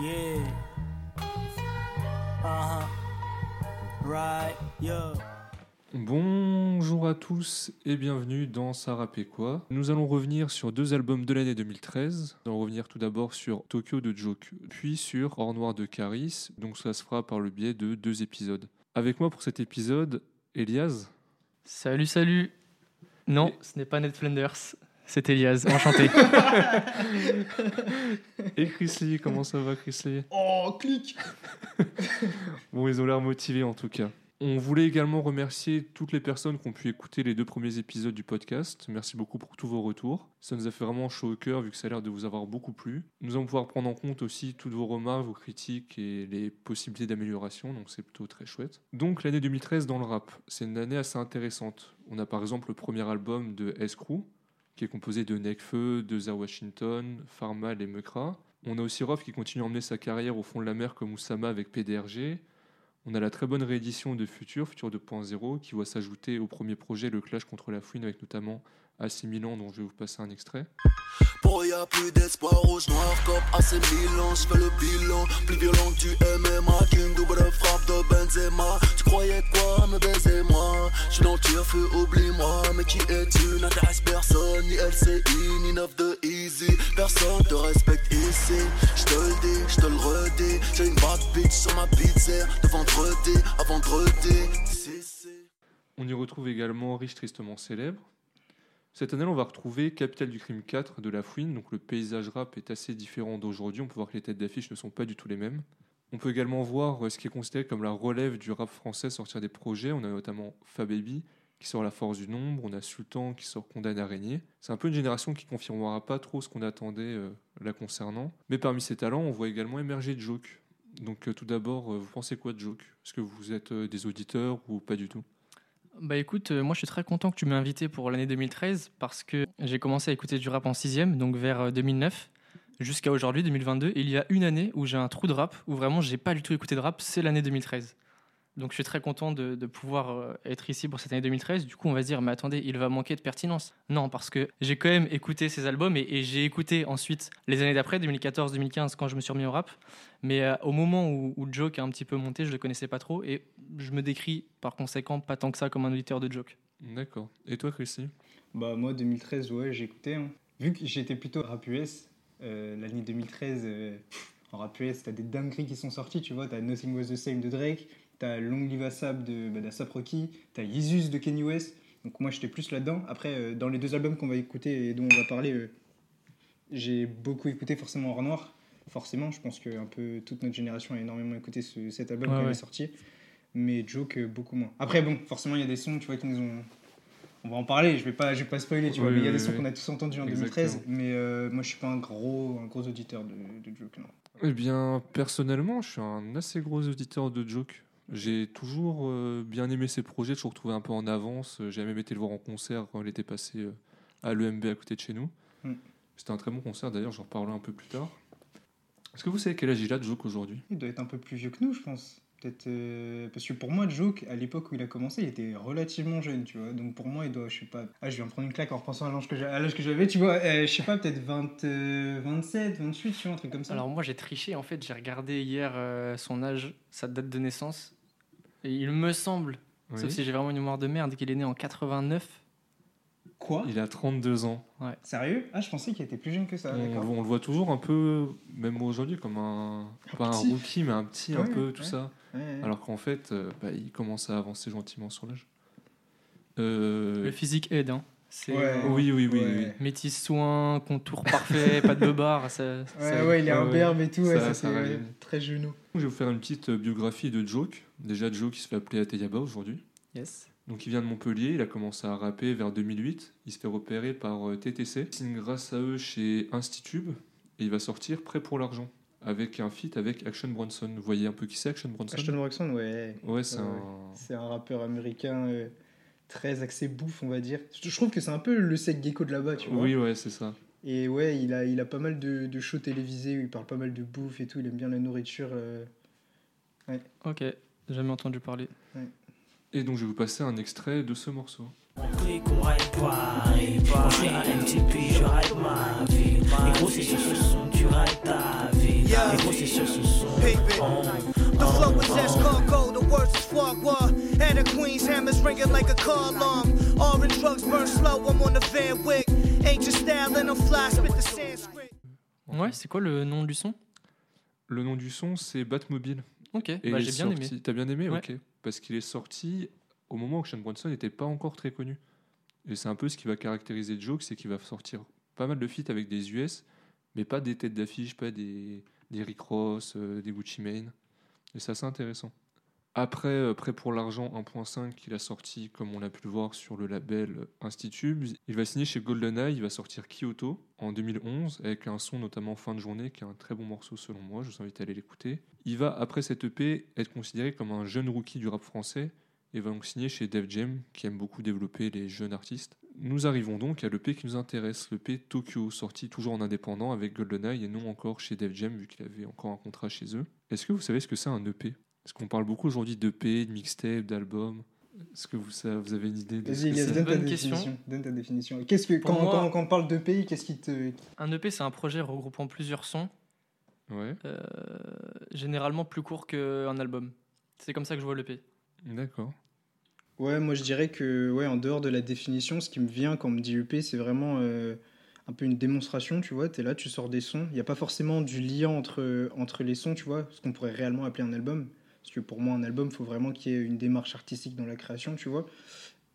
Yeah. Uh-huh. Right, yeah. Bonjour à tous et bienvenue dans Ça rappait quoi Nous allons revenir sur deux albums de l'année 2013. Nous allons revenir tout d'abord sur Tokyo de Joke, puis sur Or Noir de Caris. Donc ça se fera par le biais de deux épisodes. Avec moi pour cet épisode, Elias. Salut, salut. Non, Et- ce n'est pas Ned Flanders, c'est Elias. Enchanté. Et Chris Lee, comment ça va Chris Lee? Oh, clic Bon, ils ont l'air motivés en tout cas. On voulait également remercier toutes les personnes qui ont pu écouter les deux premiers épisodes du podcast. Merci beaucoup pour tous vos retours. Ça nous a fait vraiment chaud au cœur vu que ça a l'air de vous avoir beaucoup plu. Nous allons pouvoir prendre en compte aussi toutes vos remarques, vos critiques et les possibilités d'amélioration, donc c'est plutôt très chouette. Donc l'année 2013 dans le rap, c'est une année assez intéressante. On a par exemple le premier album de S-Crew, qui est composé de Nekfeu, de Za Washington, Farmal et Mekra. On a aussi Rof qui continue à emmener sa carrière au fond de la mer comme Oussama avec PDRG. On a la très bonne réédition de Future, Future 2.0, qui voit s'ajouter au premier projet le clash contre la fouine avec notamment AC Milan, dont je vais vous passer un extrait. Pour plus d'espoir rouge noir je fais le bilan plus violent que MMA, qu'une double frappe de Benzema. Tu croyais quoi me baiser moi Je suis dans le tire-feu, oublie-moi, mais qui es-tu? N'intéresse personne, ni LCI, ni 9 de Easy. Personne te respecte ici, je te le dis, je te le redis. J'ai une bad bitch sur ma pizza de vendredi à vendredi. Si, si. On y retrouve également Riche Tristement Célèbre. Cette année, on va retrouver Capital du Crime 4 de La Fouine, donc le paysage rap est assez différent d'aujourd'hui. On peut voir que les têtes d'affiche ne sont pas du tout les mêmes. On peut également voir euh, ce qui est considéré comme la relève du rap français sortir des projets. On a notamment Fababy qui sort La Force du Nombre, on a Sultan qui sort Condamné à régner. C'est un peu une génération qui confirmera pas trop ce qu'on attendait euh, la concernant. Mais parmi ces talents, on voit également émerger Joke. Donc euh, tout d'abord, euh, vous pensez quoi de Joke? Est-ce que vous êtes des auditeurs ou pas du tout? Bah écoute, moi je suis très content que tu m'aies invité pour l'année 2013 parce que j'ai commencé à écouter du rap en sixième, donc vers euh, 2009 jusqu'à aujourd'hui 2022. Et il y a une année où j'ai un trou de rap où vraiment j'ai pas du tout écouté de rap, c'est l'année 2013. Donc je suis très content de, de pouvoir euh, être ici pour cette année 2013. Du coup, on va se dire, mais attendez, il va manquer de pertinence. Non, parce que j'ai quand même écouté ces albums et, et j'ai écouté ensuite les années d'après, 2014-2015, quand je me suis remis au rap. Mais euh, au moment où, où Joke a un petit peu monté, je le connaissais pas trop et je me décris par conséquent pas tant que ça comme un auditeur de Joke. D'accord. Et toi, Chrissy Bah, moi, 2013, ouais, écouté. hein. Vu que j'étais plutôt rap US, euh, l'année 2013, euh, pff, en rap US, t'as des dingueries qui sont sorties, tu vois. T'as Nothing Was the Same de Drake, t'as Long Live ASAP de bah, Rocky, t'as Yeezus de Kanye West. Donc, moi, j'étais plus là-dedans. Après, euh, dans les deux albums qu'on va écouter et dont on va parler, euh, j'ai beaucoup écouté forcément Or Noir. Forcément, je pense que un peu toute notre génération a énormément écouté ce- cet album Ouais, quand il ouais. est sorti. Mais Joke, beaucoup moins. Après, bon, forcément, il y a des sons, tu vois, qui nous ont. On va en parler, je vais pas, je vais pas spoiler, tu vois, Oui, mais il y a des sons qu'on a tous entendus en 2013. Exactement. Mais euh, moi, je suis pas un gros, un gros auditeur de, de Joke, non. Eh bien, personnellement, je suis un assez gros auditeur de Joke. J'ai toujours euh, bien aimé ses projets, toujours trouvé un peu en avance. J'ai même été le voir en concert quand il était passé euh, à l'EMB à côté de chez nous. Mm. C'était un très bon concert, d'ailleurs, j'en reparlerai un peu plus tard. Est-ce que vous savez quel âge il a, Joke, aujourd'hui? Il doit être un peu plus vieux que nous, je pense. Peut-être. euh, Parce que pour moi, Joke, à l'époque où il a commencé, il était relativement jeune, tu vois. Donc pour moi, il doit, je sais pas. Ah, je viens de prendre une claque en repensant à l'âge que j'a- à l'âge que j'avais, tu vois. euh, je sais pas, peut-être 20, euh, 27, 28, tu vois, un truc comme ça. Alors moi j'ai triché en fait, j'ai regardé hier euh, son âge, sa date de naissance. Et il me semble, Oui. sauf si j'ai vraiment une mémoire de merde, qu'il est né en 89. Quoi Il a 32 ans. Sérieux? Ah, je pensais qu'il était plus jeune que ça. on, le voit toujours un peu, même aujourd'hui, comme un. Pas un rookie, mais un petit, un Ouais, peu, tout ouais. ça. Ouais, ouais. Alors qu'en fait, euh, bah, il commence à avancer gentiment sur l'âge. Euh, Le physique aide, hein. C'est Ouais. euh, Oui, oui, oui. Ouais. oui. métis soin, contour parfait, pas de beubard. Ça, Ouais, ça- ouais, il est ouais, un ouais. berbe et tout, ouais, Ça- c'est très genou. Je vais vous faire une petite biographie de Joke. Déjà, Joke, qui se fait appeler Ateyaba aujourd'hui. Yes. Donc, il vient de Montpellier, il a commencé à rapper vers 2008. Il se fait repérer par euh, TTC. Il signe grâce à eux chez Institube et il va sortir Prêt pour l'argent avec un feat avec Action Bronson. Vous voyez un peu qui c'est Action Bronson? Ashton Roxon, ouais. Ouais, c'est Ouais, un. C'est un rappeur américain euh, très axé bouffe, on va dire. Je trouve que c'est un peu le sec gecko de là-bas, tu vois. Oui, ouais, c'est ça. Et ouais, il a, il a pas mal de, de shows télévisés où il parle pas mal de bouffe et tout. Il aime bien la nourriture. euh. Ok, jamais entendu parler. Et donc je vais vous passer un extrait de ce morceau. Ouais, c'est quoi le nom du son? Le nom du son, c'est Batmobile. Ok, bah, j'ai bien aimé. T'as bien aimé Ouais. Ok. Parce qu'il est sorti au moment où Sean Bronson n'était pas encore très connu. Et c'est un peu ce qui va caractériser Joke, c'est qu'il va sortir pas mal de feats avec des US, mais pas des têtes d'affiche, pas des, des Rick Ross, euh, des Gucci Mane. Et c'est assez intéressant. Après, euh, Prêt pour l'argent 1.5, qu'il a sorti, comme on l'a pu le voir sur le label Institube, il va signer chez GoldenEye, il va sortir Kyoto en 2011, avec un son notamment Fin de journée, qui est un très bon morceau selon moi, je vous invite à aller l'écouter. Il va, après cette EP, être considéré comme un jeune rookie du rap français, et va donc signer chez Def Jam, qui aime beaucoup développer les jeunes artistes. Nous arrivons donc à l'EP qui nous intéresse, l'EP Tokyo, sorti toujours en indépendant avec GoldenEye et non encore chez Def Jam, vu qu'il avait encore un contrat chez eux. Est-ce que vous savez ce que c'est un EP Parce qu'on parle beaucoup aujourd'hui d'EP, de mixtape, d'album? Est-ce que vous, ça- vous avez une idée de ce que c'est? donne ta définition. Donne ta définition. Qu'est-ce que, quand, moi- quand, quand on parle de pays, qu'est-ce qui te. Un EP, c'est un projet regroupant plusieurs sons, Ouais, euh, généralement plus court qu'un album. C'est comme ça que je vois l'EP. d'accord. Ouais, moi je dirais que, ouais, en dehors de la définition, ce qui me vient quand on me dit EP, c'est vraiment euh, un peu une démonstration, tu vois. Tu es là, tu sors des sons. Il n'y a pas forcément du lien entre, entre les sons, tu vois, ce qu'on pourrait réellement appeler un album. Parce que pour moi, un album, il faut vraiment qu'il y ait une démarche artistique dans la création, tu vois.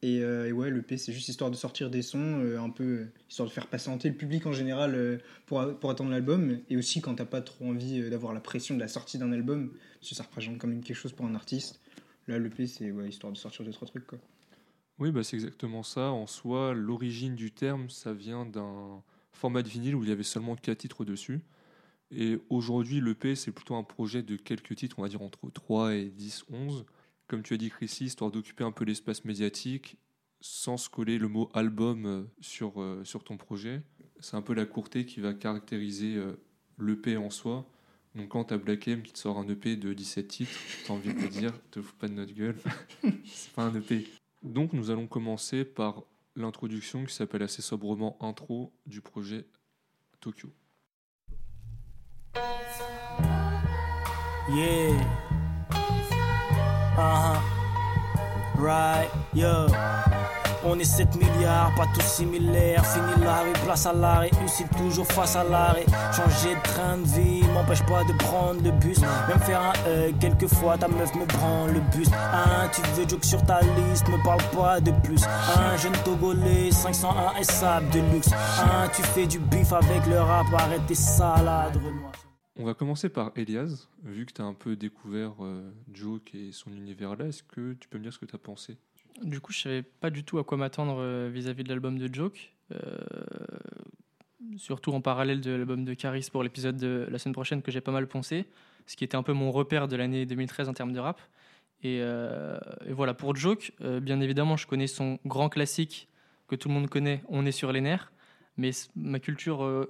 Et, euh, ouais, l'EP, c'est juste histoire de sortir des sons, euh, un peu euh, histoire de faire patienter le public en général pour, pour attendre l'album. Et aussi quand t'as pas trop envie d'avoir la pression de la sortie d'un album, parce que ça représente quand même quelque chose pour un artiste. Là, l'EP, c'est ouais, histoire de sortir deux, trois trucs, quoi. Oui, bah, c'est exactement ça. En soi, l'origine du terme, ça vient d'un format de vinyle où il y avait seulement 4 titres dessus. Et aujourd'hui, l'EP, c'est plutôt un projet de quelques titres, on va dire entre 3 et 10, 11. Comme tu as dit, Chrissy, histoire d'occuper un peu l'espace médiatique sans se coller le mot album euh, sur, euh, sur ton projet. C'est un peu la courté qui va caractériser euh, l'EP en soi. Donc quand tu as Black M qui te sort un EP de 17 titres, t'as envie de le dire, te fous pas de notre gueule. c'est pas un EP. Donc nous allons commencer par l'introduction qui s'appelle assez sobrement intro du projet Tokyo. Yeah. Uh-huh. Right, yeah. On est 7 milliards, pas tous similaires. Fini la rue, place à la réussite, toujours face à l'arrêt. Changer de train de vie m'empêche pas de prendre le bus. Même faire un euh, quelquefois, ta meuf me prend le bus. Hein, tu veux joke sur ta liste, me parle pas de plus. Un jeune Togolais, 501 et sable de luxe. Hein, tu fais du bif avec le rap, arrête tes salades. On va commencer par Elias, vu que tu as un peu découvert euh, Joke et son univers là, est-ce que tu peux me dire ce que tu as pensé? Du coup, je savais pas du tout à quoi m'attendre euh, vis-à-vis de l'album de Joke. Euh, surtout en parallèle de l'album de Caris pour l'épisode de la semaine prochaine que j'ai pas mal poncé, ce qui était un peu mon repère de l'année 2013 en termes de rap. Et, euh, voilà, pour Joke, bien évidemment, je connais son grand classique que tout le monde connaît, On est sur les nerfs. Mais ma culture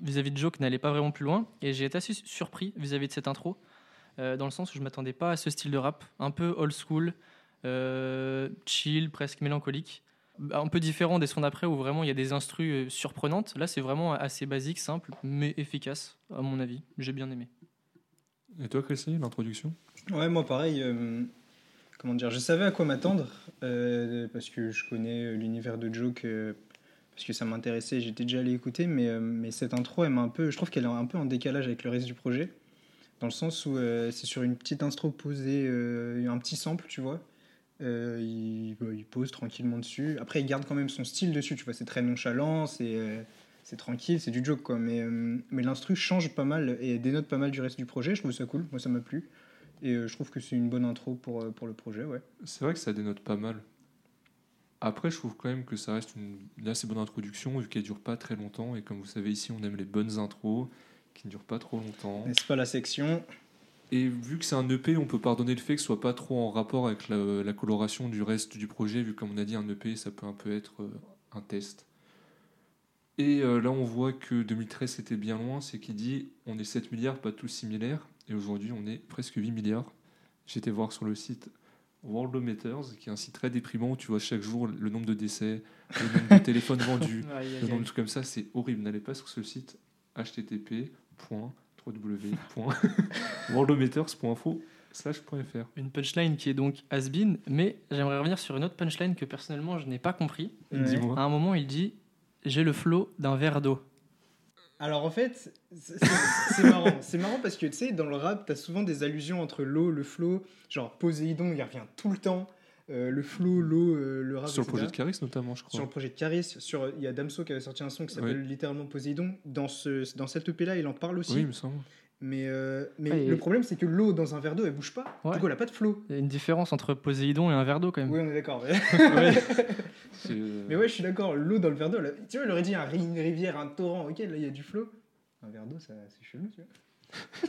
vis-à-vis de Joke n'allait pas vraiment plus loin. Et j'ai été assez su- surpris vis-à-vis de cette intro, dans le sens où je m'attendais pas à ce style de rap, un peu old school, chill, presque mélancolique. Un peu différent des sons d'après où vraiment il y a des instrus euh, surprenantes. Là, c'est vraiment assez basique, simple, mais efficace, à mon avis. J'ai bien aimé. Et toi, Chrissy, l'introduction? Ouais, moi pareil. euh, comment dire Je savais à quoi m'attendre euh, parce que je connais l'univers de Joke euh, parce que ça m'intéressait. J'étais déjà allé écouter, mais, euh, mais cette intro, elle m'a un peu. Je trouve qu'elle est un peu en décalage avec le reste du projet, dans le sens où euh, c'est sur une petite intro posée, euh, un petit sample, tu vois. Euh, il, bah, il pose tranquillement dessus. Après, il garde quand même son style dessus, tu vois. C'est très nonchalant, c'est euh, tranquille, c'est du joke, quoi. Mais, euh, mais l'instru change pas mal et dénote pas mal du reste du projet. Je trouve ça cool. Moi, ça m'a plu. Et euh, je trouve que c'est une bonne intro pour, euh, pour le projet, ouais. C'est vrai que ça dénote pas mal. Après, je trouve quand même que ça reste une, une assez bonne introduction, vu qu'elle dure pas très longtemps. Et comme vous savez, ici, on aime les bonnes intros qui ne durent pas trop longtemps. N'est-ce pas la section Et vu que c'est un EP, on peut pardonner le fait que ce soit pas trop en rapport avec la, la coloration du reste du projet, vu que comme on a dit, un EP, ça peut un peu être euh, un test. Et euh, là, on voit que 2013, c'était bien loin, c'est qu'il dit on est 7 milliards, pas tous similaires, et aujourd'hui, on est presque 8 milliards. J'étais voir sur le site Worldometers, qui est un site très déprimant où tu vois chaque jour le nombre de décès, le nombre de téléphones vendus, le nombre de trucs comme ça, c'est horrible. N'allez pas sur ce site http.www.worldometers.info. slash.fr. Une punchline qui est donc has-been, mais j'aimerais revenir sur une autre punchline que personnellement je n'ai pas compris. Ouais. Dis-moi. À un moment, il dit J'ai le flot d'un verre d'eau. Alors en fait, c'est marrant. C'est marrant parce que tu sais, dans le rap, t'as souvent des allusions entre l'eau, le flow. Genre Poséidon, il revient tout le temps. Euh, le flow, l'eau, euh, le rap. Sur le projet de Caris, notamment, je crois. Sur le projet de Caris, sur il y a Damso qui avait sorti un son qui s'appelle Oui. littéralement Poséidon. Dans ce dans cette EP là, il en parle aussi. Oui, il me semble. Mais euh, mais le problème c'est que l'eau dans un verre d'eau elle bouge pas. Ouais. Du coup, elle a pas de flow. Il y a une différence entre Poséidon et un verre d'eau quand même. Oui, on est d'accord. Euh, Mais ouais, je suis d'accord. L'eau dans le verre d'eau, tu vois, il aurait dit un une rivière, un torrent. Ok, là il y a du flow. Un verre d'eau, ça- c'est chelou, tu vois.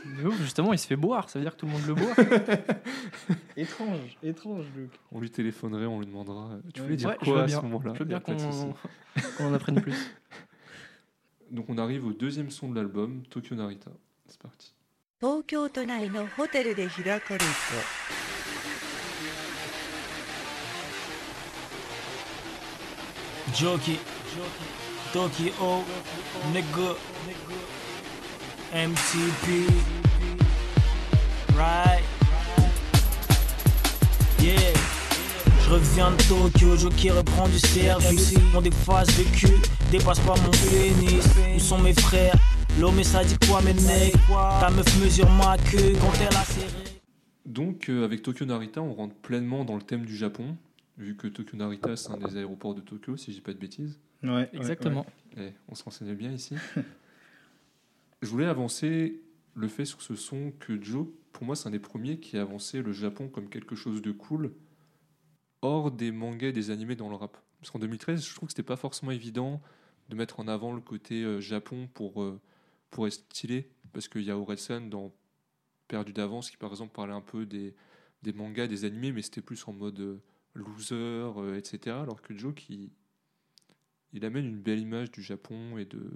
Mais justement, il se fait boire, ça veut dire que tout le monde le boit. étrange, étrange, Luc. On lui téléphonerait, on lui demandera Tu voulais dire quoi à ce moment-là Je veux bien qu'on en apprenne plus. Donc, on arrive au deuxième son de l'album, Tokyo Narita. C'est parti. Tokyo no Hotel de Joki, Tokyo, MTP, right? Yeah. Je reviens de Tokyo, Jockey reprend du service. On dépasse le cul, dépasse pas mon pénis. Où sont mes frères? L'homme, ça dit quoi, mes necks? Ta meuf mesure ma queue quand elle a serré. Donc euh, avec Tokyo Narita, on rentre pleinement dans le thème du Japon, vu que Tokyo Narita c'est un des aéroports de Tokyo, si je dis pas de bêtises. Ouais, Exactement. Eh, on se renseigne bien ici. je voulais avancer le fait sur ce son que Joe, pour moi, c'est un des premiers qui a avancé le Japon comme quelque chose de cool, hors des mangas et des animés dans le rap. Parce qu'en 2013, je trouve que c'était pas forcément évident de mettre en avant le côté euh, Japon pour, euh, pour être stylé, parce qu'il y a Orelsan dans Perdu d'avance qui, par exemple, parlait un peu des, des mangas, des animés, mais c'était plus en mode euh, loser, etc. Alors que Joe, qui, il amène une belle image du Japon et de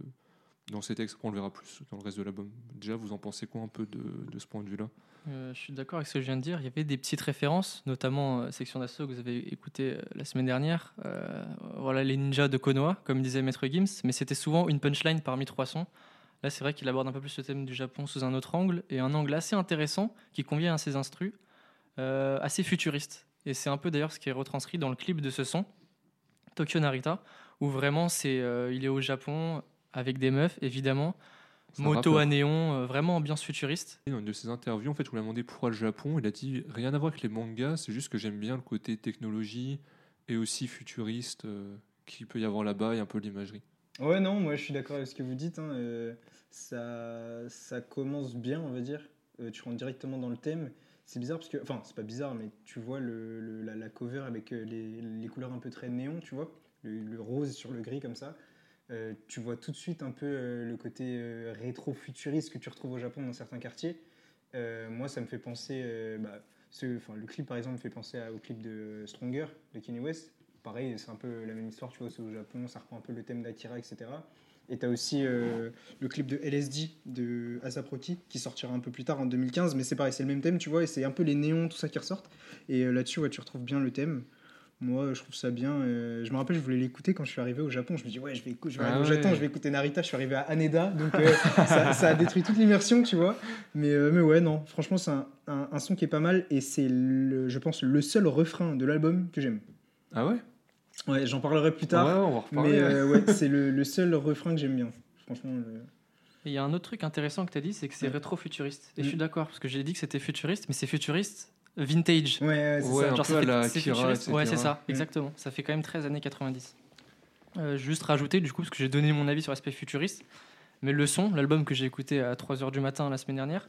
dans ses textes, on le verra plus dans le reste de l'album. Déjà, vous en pensez quoi un peu de, ce point de vue-là? Euh, je suis d'accord avec ce que je viens de dire. Il y avait des petites références, notamment euh, Section d'Assaut que vous avez écouté euh, la semaine dernière. Voilà, les ninjas de Konoha, comme disait Maître Gims, mais c'était souvent une punchline parmi trois sons. Là, c'est vrai qu'il aborde un peu plus le thème du Japon sous un autre angle, et un angle assez intéressant qui convient à ses instrus, assez futuriste. Et c'est un peu d'ailleurs ce qui est retranscrit dans le clip de ce son, Tokyo Narita, où vraiment c'est, il est au Japon avec des meufs, évidemment, moto à néon, euh, vraiment ambiance futuriste. Dans une de ses interviews, en fait, on lui a demandé pourquoi le Japon. Il a dit rien à voir avec les mangas, c'est juste que j'aime bien le côté technologie et aussi futuriste euh, qu'il peut y avoir là-bas et un peu l'imagerie. Ouais, non, moi je suis d'accord avec ce que vous dites. hein, euh, ça, ça commence bien, on va dire. Euh, tu rentres directement dans le thème. C'est bizarre parce que. Enfin, c'est pas bizarre, mais tu vois le, le- la, la cover avec les, les couleurs un peu très néon, tu vois. Le, le rose sur le gris comme ça. Euh, tu vois tout de suite un peu euh, le côté euh, rétro-futuriste que tu retrouves au Japon dans certains quartiers. Moi, ça me fait penser. bah, ce, le clip, par exemple, me fait penser à- au clip de Stronger de Kanye West. Pareil, c'est un peu la même histoire, tu vois, c'est au Japon, ça reprend un peu le thème d'Akira, etc. Et tu as aussi le clip de LSD de ASAP Rocky qui sortira un peu plus tard en 2015, mais c'est pareil, c'est le même thème, tu vois, et c'est un peu les néons, tout ça qui ressortent. Et là-dessus, tu retrouves bien le thème. Moi, je trouve ça bien. euh, je me rappelle, je voulais l'écouter quand je suis arrivé au Japon. Je me dis, ouais, je vais, écou- je vais Ah arriver au ouais. Japon, je vais écouter Narita. Je suis arrivé à Haneda, donc euh, ça, ça a détruit toute l'immersion, tu vois. Mais, euh, mais ouais, non, franchement, c'est un, un- un son qui est pas mal et c'est, le- je pense, le seul refrain de l'album que j'aime. Ah ouais? Ouais, j'en parlerai plus tard. Ouais, on va reparler. mais euh, ouais, c'est le, le seul refrain que j'aime bien. Franchement, le- il y a un autre truc intéressant que tu as dit, c'est que c'est Ouais. rétro-futuriste. Et Mm. je suis d'accord, parce que j'ai dit que c'était futuriste, mais c'est futuriste vintage. ouais, ouais, c'est Ouais, ça. Genre, ça fait- la. Ouais, c'est ça, exactement. Ça fait quand même 13 années 90. Euh, juste rajouter, du coup, parce que j'ai donné mon avis sur l'aspect futuriste, mais le son, l'album que j'ai écouté à 3h du matin la semaine dernière,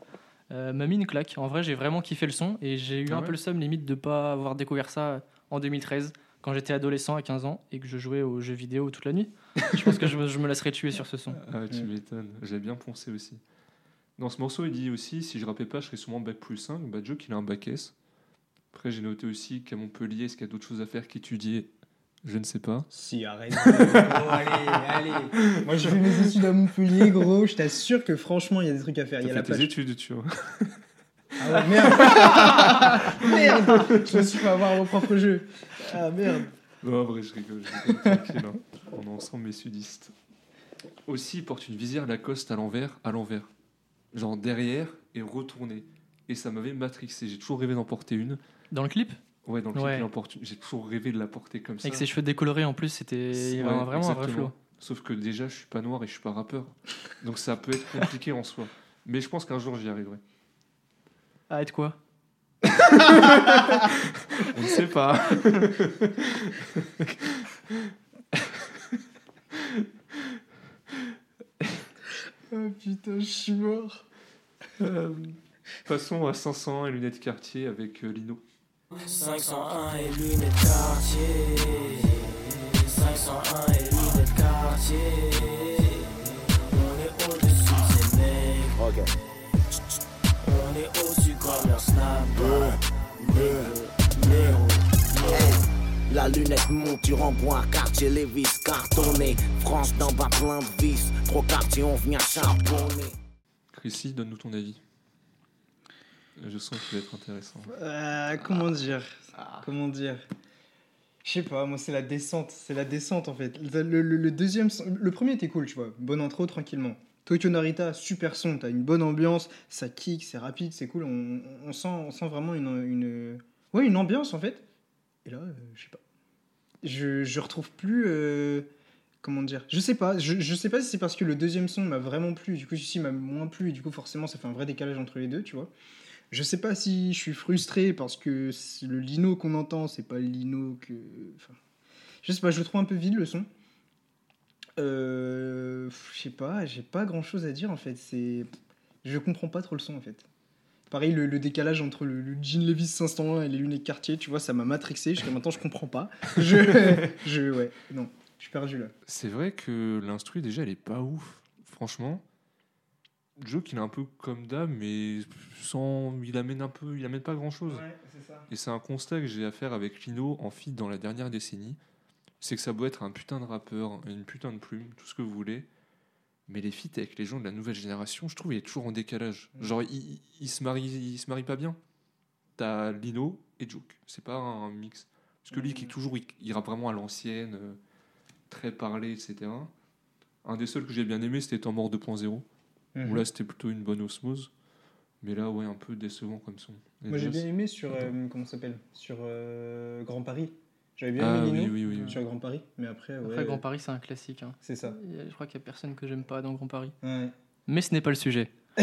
euh, m'a mis une claque. En vrai, j'ai vraiment kiffé le son et j'ai eu Ah un peu le seum limite de pas avoir découvert ça en 2013 quand j'étais adolescent à 15 ans et que je jouais aux jeux vidéo toute la nuit. je pense que je, me- je me laisserais tuer sur ce son. Ah, tu m'étonnes. J'ai bien pensé aussi. Dans ce morceau, il dit aussi si je rappais pas, je serais sûrement bac plus 5. Bah, Joe, qu'il a un bac S. Après, j'ai noté aussi qu'à Montpellier, est-ce qu'il y a d'autres choses à faire qu'étudier? Je ne sais pas. Si, arrête. gros, allez, allez. Moi, j'ai fait mes études à Montpellier, gros. Je t'assure que franchement, il y a des trucs à faire. Il y T'as a fait la tes plage. études, tu vois. Ah ouais, merde. merde. Je me suis fait avoir mon propre jeu. Ah merde. Non, en vrai, je rigole. Je rigole tranquille. hein. On est ensemble, mes sudistes. Aussi, il porte une visière Lacoste à l'envers, à l'envers. Genre derrière et retourné. Et ça m'avait matrixé. J'ai toujours rêvé d'en porter une. Dans le clip? Ouais, dans le clip, Ouais. J'ai toujours rêvé de la porter comme ça. Avec ses cheveux décolorés en plus, c'était Ouais, vraiment un vrai flow. Sauf que déjà, je suis pas noir et je suis pas rappeur. Donc ça peut être compliqué en soi. Mais je pense qu'un jour, j'y arriverai. Ah, et de quoi? On ne sait pas. Oh putain, je suis mort. Euh, passons à 500 et lunettes quartier avec euh, Lino. 501 et lunettes quartier 501 et lunettes quartier On est au-dessus de ces mecs On est au-dessus comme leur négro. La lunette monture en bois, quartier les vis cartonné. France d'en bas plein de vis. Trop quartier, on vient charbonner. Chrissy, donne-nous ton avis. Je sens qu'il va être intéressant. Euh, comment dire? Comment dire? Je sais pas, moi c'est la descente, c'est la descente en fait. Le, le- le deuxième, le premier était cool, tu vois, bonne intro tranquillement. Tokyo Narita, super son, t'as une bonne ambiance, ça kick, c'est rapide, c'est cool, on, on sent, on sent vraiment une, une, ouais, une ambiance en fait. Et là, euh, je sais pas, je, je retrouve plus, euh, comment dire, je sais pas, je, je sais pas si c'est parce que le deuxième son m'a vraiment plu, du coup celui-ci m'a moins plu, et du coup forcément ça fait un vrai décalage entre les deux, tu vois. Je sais pas si je suis frustré parce que c'est le lino qu'on entend, c'est pas le lino que. Enfin, je sais pas, je le trouve un peu vide le son. Euh, je sais pas, j'ai pas grand chose à dire en fait. C'est, je comprends pas trop le son en fait. Pareil, le, le décalage entre le, le jean Levis 501 et les lunettes quartier, tu vois, ça m'a matrixé. Jusqu'à maintenant, je comprends pas. Je, je, ouais, non, je suis perdu là. C'est vrai que l'instru, déjà, elle est pas ouf. Franchement, Joke, il est un peu comme d'hab, mais sans, il amène un peu, il amène pas grand chose. ça. Et c'est un constat que j'ai à faire avec Lino en feat dans la dernière décennie. C'est que ça doit être un putain de rappeur, une putain de plume, tout ce que vous voulez. Mais les feats avec les gens de la nouvelle génération, je trouve, il est toujours en décalage. Genre, il, il- se marie, il se marie pas bien. T'as Lino et Joke. C'est pas un mix. Parce que lui, qui est toujours, il, il rappe vraiment à l'ancienne, euh, très parlé, etc. Un des seuls que j'ai bien aimé, c'était Temps mort 2.0. Mhm. Où là, c'était plutôt une bonne osmose. Mais là, ouais, un peu décevant comme son. Et Moi j'ai bien aimé sur euh, comment ça s'appelle? Sur euh, Grand Paris. J'avais bien Ah aimé oui, Lino oui, oui, oui. sur Grand Paris, mais après, ouais, Après, Grand Paris, c'est un classique. hein. c'est ça. Je crois qu'il y a personne que j'aime pas dans Grand Paris. Ouais. Mais ce n'est pas le sujet.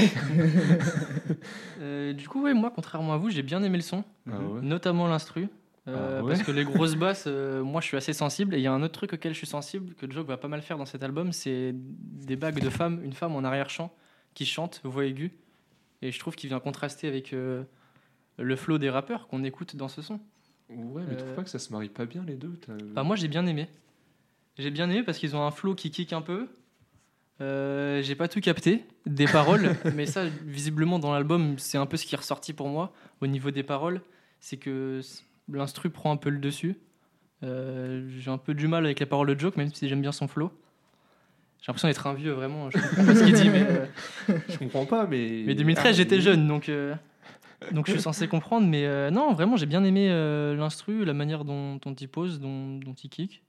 Euh, du coup, ouais, moi, contrairement à vous, j'ai bien aimé le son, Ah ouais. notamment l'instru. Euh, Ah ouais Parce que les grosses basses, euh, moi je suis assez sensible. Et il y a un autre truc auquel je suis sensible, que Joke va pas mal faire dans cet album, c'est des bagues de femmes, une femme en arrière-chant qui chante, voix aiguë. Et je trouve qu'il vient contraster avec euh, le flow des rappeurs qu'on écoute dans ce son. Ouais, mais tu Euh, trouves pas que ça se marie pas bien les deux Bah, moi j'ai bien aimé. J'ai bien aimé parce qu'ils ont un flow qui kick un peu. Euh, j'ai pas tout capté des paroles, mais ça visiblement dans l'album c'est un peu ce qui est ressorti pour moi au niveau des paroles, c'est que l'instru prend un peu le dessus. Euh, j'ai un peu du mal avec les paroles de Joke, même si j'aime bien son flow. J'ai l'impression d'être un vieux vraiment. Je comprends pas ce qu'il dit, mais, euh, Je comprends pas, mais. mais 2013 Ah, j'étais jeune donc. euh, donc je suis censé comprendre, mais euh, non, vraiment, j'ai bien aimé l'instru, la manière dont, dont il pose, dont, dont il kick.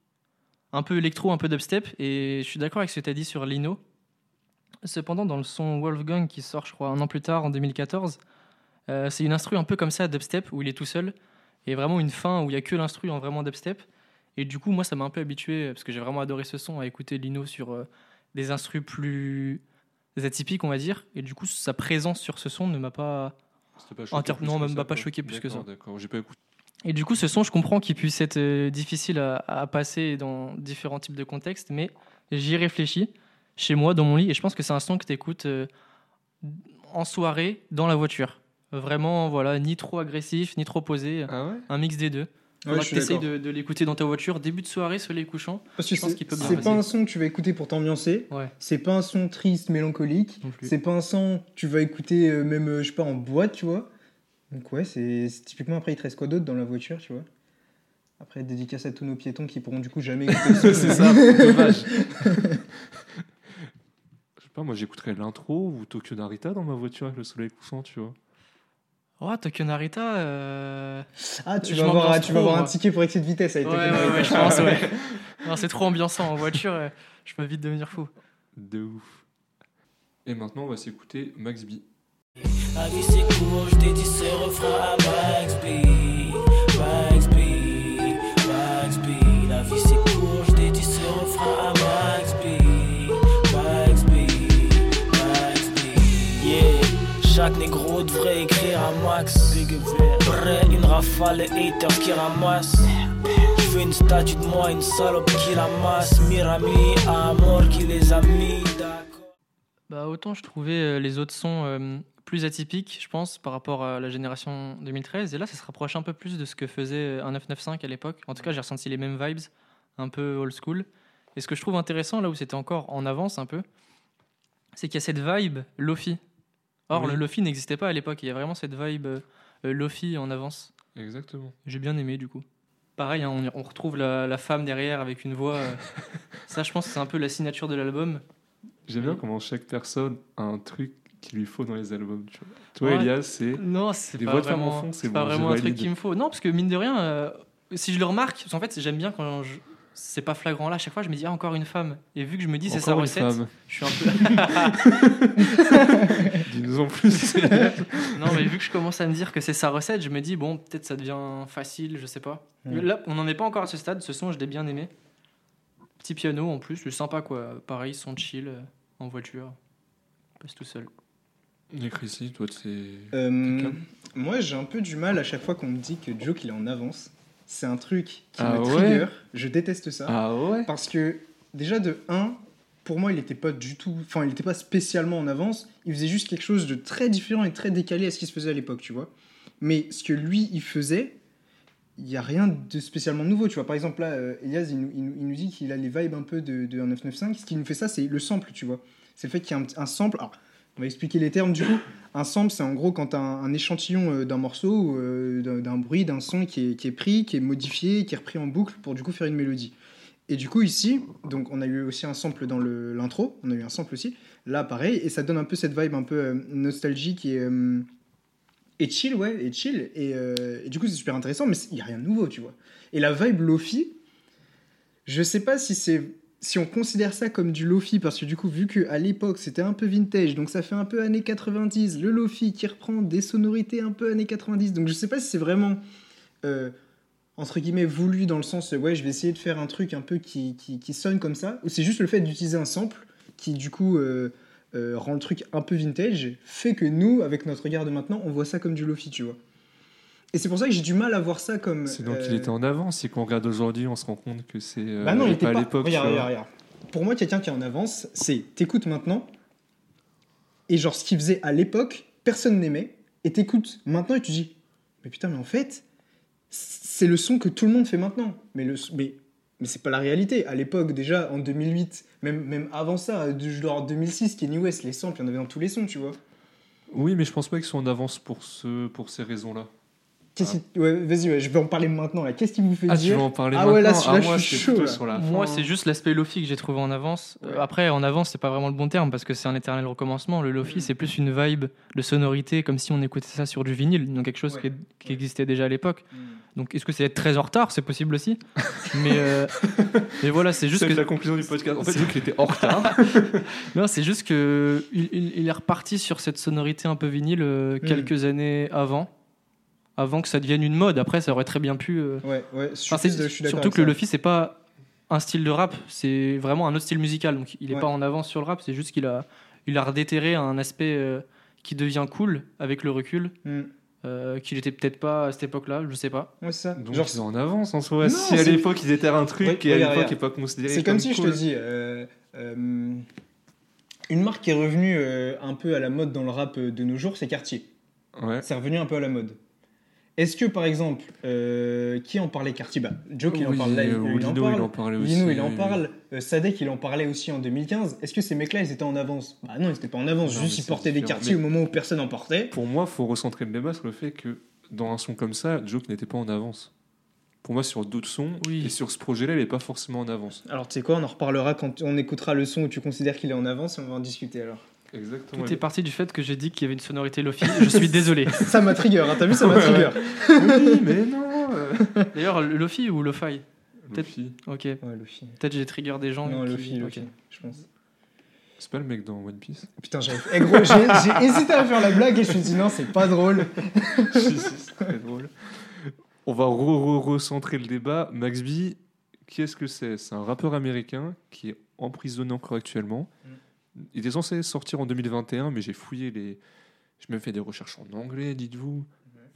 Un peu électro, un peu dubstep, et je suis d'accord avec ce que tu as dit sur Lino. Cependant, dans le son Wolfgang qui sort, je crois, un an plus tard, en 2014, euh, c'est une instru un peu comme ça, dubstep, où il est tout seul, et vraiment une fin où il y a que l'instru en vraiment dubstep. Et du coup, moi, ça m'a un peu habitué, parce que j'ai vraiment adoré ce son, à écouter Lino sur euh, des instrus plus atypiques, on va dire. Et du coup, sa présence sur ce son ne m'a pas pas choqué non, pas- choqué plus que ça. D'accord, j'ai pas écouté. Et du coup, ce son, je comprends qu'il puisse être euh, difficile à, à passer dans différents types de contextes, mais j'y réfléchis chez moi, dans mon lit, et je pense que c'est un son que tu écoutes en soirée, dans la voiture. Vraiment, voilà, ni trop agressif, ni trop posé, Ah ouais un mix des deux. Ouais, Faudra je que suis tu essayes d'accord. de, de l'écouter dans ta voiture, début de soirée, soleil couchant. Parce que je pense c'est qu'il peut bien c'est pas un son que tu vas écouter pour t'ambiancer. Ouais. C'est pas un son triste, mélancolique. C'est pas un son que tu vas écouter euh, même, euh, je sais pas, en boîte, tu vois. Donc ouais, c'est typiquement après, il te reste quoi d'autre dans la voiture, tu vois? Après, dédicace à tous nos piétons qui pourront du coup jamais écouter son. C'est ça, dommage. Je sais pas, moi j'écouterais l'intro ou Tokyo Narita dans ma voiture avec le soleil couchant, tu vois. Oh, Tokyo Narita. euh, Ah, tu vas avoir, tu vas trop, avoir un ticket pour excès de vitesse avec Ouais, Tokyo ouais, Narita. ouais, je pense, ouais. Non, c'est trop ambiançant en voiture, euh, je peux vite devenir fou. De ouf. Et maintenant, on va s'écouter Max B. La vie c'est court, je dédie ces refrains à Max B. Max B, Max B. La vie c'est court, je dédie ces refrains à Max B. Max B, Max B. Yeah, chaque négro devrait écrire Bah, autant je trouvais euh, les autres sons euh, plus atypiques, je pense, par rapport à la génération 2013. Et là, ça se rapproche un peu plus de ce que faisait un 995 à l'époque. En tout cas, j'ai ressenti les mêmes vibes, un peu old school. Et ce que je trouve intéressant, là où c'était encore en avance un peu, c'est qu'il y a cette vibe Lofi. Or, Oui. le Lofi n'existait pas à l'époque. Il y a vraiment cette vibe euh, Lofi en avance. Exactement. J'ai bien aimé du coup. Pareil, hein, on, on retrouve la, la femme derrière avec une voix. euh, ça, je pense que c'est un peu la signature de l'album. J'aime bien comment chaque personne a un truc qu'il lui faut dans les albums. Tu vois, Toi, Ouais. Elias, c'est. Non, c'est pas en vraiment, fond, c'est pas bon, je vraiment un truc qu'il me faut. Non, parce que mine de rien, euh, si je le remarque, parce qu'en fait, j'aime bien quand je- c'est pas flagrant là. À chaque fois, je me dis, ah, encore une femme. Et vu que je me dis, c'est sa recette, femme. je suis un peu. Dis-nous en plus. non, mais vu que je commence à me dire que c'est sa recette, je me dis, bon, peut-être ça devient facile, je sais pas. Là, on n'en est pas encore à ce stade. Ce son, je l'ai bien aimé. Petit piano en plus, c'est sympa quoi. Pareil, son chill euh, en voiture. Passe tout seul. Et Chrissy, toi, c'est. Euh, moi, j'ai un peu du mal à chaque fois qu'on me dit que Joe qu'il est en avance. C'est un truc qui Ah me ouais trigger. Je déteste ça. Ah ouais Parce que, déjà, de 1, pour moi, il n'était pas du tout. Enfin, il n'était pas spécialement en avance. Il faisait juste quelque chose de très différent et très décalé à ce qui se faisait à l'époque, tu vois. Mais ce que lui, il faisait, il n'y a rien de spécialement nouveau, tu vois. Par exemple, là, euh, Elias, il nous, il nous- il nous dit qu'il a les vibes un peu de, de 1995. Ce qui nous fait ça, c'est le sample, tu vois. C'est le fait qu'il y a un, un sample. Alors, on va expliquer les termes du coup. Un sample, c'est en gros quand un, échantillon euh, d'un morceau, euh, d'un bruit, d'un son qui est, pris, qui est modifié, qui est repris en boucle pour du coup faire une mélodie. Et du coup, ici, donc on a eu aussi un sample dans l'intro, on a eu un sample aussi. Là, pareil, et ça donne un peu cette vibe un peu euh, nostalgique et, et chill, ouais, et chill. Et, du coup, c'est super intéressant, mais il n'y a rien de nouveau, tu vois. Et la vibe Lofi, je sais pas si c'est. Si on considère ça comme du Lofi, parce que du coup, vu qu'à l'époque c'était un peu vintage, donc ça fait un peu années 90, le Lofi qui reprend des sonorités un peu années 90, donc je sais pas si c'est vraiment. euh, entre guillemets voulu dans le sens ouais je vais essayer de faire un truc un peu qui, qui, qui sonne comme ça ou c'est juste le fait d'utiliser un sample qui du coup euh, euh, rend le truc un peu vintage fait que nous avec notre regard de maintenant on voit ça comme du lofi tu vois et c'est pour ça que j'ai du mal à voir ça comme C'est donc euh, il était en avance. Et qu'on regarde aujourd'hui, on se rend compte que c'est. euh, bah non il était à pas l'époque. regarde, pour moi quelqu'un qui est en avance c'est t'écoutes maintenant et genre ce qu'il faisait à l'époque personne n'aimait et t'écoutes maintenant et tu dis mais putain mais en fait c'est le son que tout le monde fait maintenant. Mais, le, mais, mais c'est pas la réalité. À l'époque, déjà, en 2008, même, même avant ça, du genre 2006, Kenny West, les samples, il y en avait dans tous les sons, tu vois. Oui, mais je pense pas qu'ils sont en avance pour, ce, pour ces raisons-là. Ouais, Vas-y, ouais, je vais en parler maintenant. là. Qu'est-ce qui vous fait Ah, tu dire veux en parler Ah maintenant ouais, là, Ah, je moi, suis c'est chaud, plutôt là. sur la Moi, fin. c'est juste l'aspect Lofi que j'ai trouvé en avance. Euh, après, en avance, c'est pas vraiment le bon terme parce que c'est un éternel recommencement. Le Lofi, c'est plus une vibe de sonorité, comme si on écoutait ça sur du vinyle, donc quelque chose Ouais. qui, est- qui existait déjà à l'époque. Hmm. Donc, est-ce que c'est être très en retard? C'est possible aussi. mais, euh, mais voilà, c'est juste C'est que. la conclusion du podcast. En fait, vu qu'il était en retard. Non, c'est juste que il, il- il est reparti sur cette sonorité un peu vinyle euh, quelques années avant. Avant que ça devienne une mode. Après, ça aurait très bien pu. euh, Ouais, ouais, je suis, Enfin, je suis surtout que le. Lofi, c'est pas un style de rap, c'est vraiment un autre style musical. Donc il est Ouais. pas en avance sur le rap, c'est juste qu'il a, il a redéterré un aspect euh, qui devient cool avec le recul, Hmm. euh, qu'il était peut-être pas à cette époque-là, je sais pas. Ouais, c'est ça. Donc Genre, ils sont en avance en soi. Non, si à l'époque ils étaient un truc Ouais, et à l'époque n'est pas considéré C'est comme si cool. je te dis, euh, euh, une marque qui est revenue euh, un peu à la mode dans le rap de nos jours, c'est Cartier. Ouais. C'est revenu un peu à la mode. Est-ce que par exemple, euh, qui en parlait Cartier? Bah, Joe qui en parle là, il, euh, il en parle. il en parlait aussi. Lino, il en parle. Euh, Sadek, il en parlait aussi en 2015. Est-ce que ces mecs-là, ils étaient en avance? Bah non, ils étaient pas en avance. Non, juste, ils portaient des Mais- au moment où personne en portait. Pour moi, faut recentrer le débat sur le fait que dans un son comme ça, Joke n'était pas en avance. Pour moi, sur d'autres sons Oui. et sur ce projet-là, il n'est pas forcément en avance. Alors, tu sais quoi, on en reparlera quand on écoutera le son où tu considères qu'il est en avance et on va en discuter alors. Exactement. Tout est parti du fait que j'ai dit qu'il y avait une sonorité Lofi. je suis désolé. ça m'a trigger, hein, t'as vu, ça m'a trigger. oui, mais non. euh. D'ailleurs, le Lofi ou Lo-Fi? Peut-être- Lofi. Ok. Ouais. Peut-être j'ai trigger des gens. Non, qui- Luffy, ok. Luffy, je pense. C'est pas le mec dans One Piece? Putain. Eh, j'ai hésité à faire la blague et je me suis dit non, c'est pas drôle. C'est très drôle. On va re- re- recentrer le débat. Max B, qui est-ce que c'est? C'est un rappeur américain qui est emprisonné encore actuellement. Il était censé sortir en 2021, mais j'ai fouillé les. J'ai même fait des recherches en anglais, dites-vous.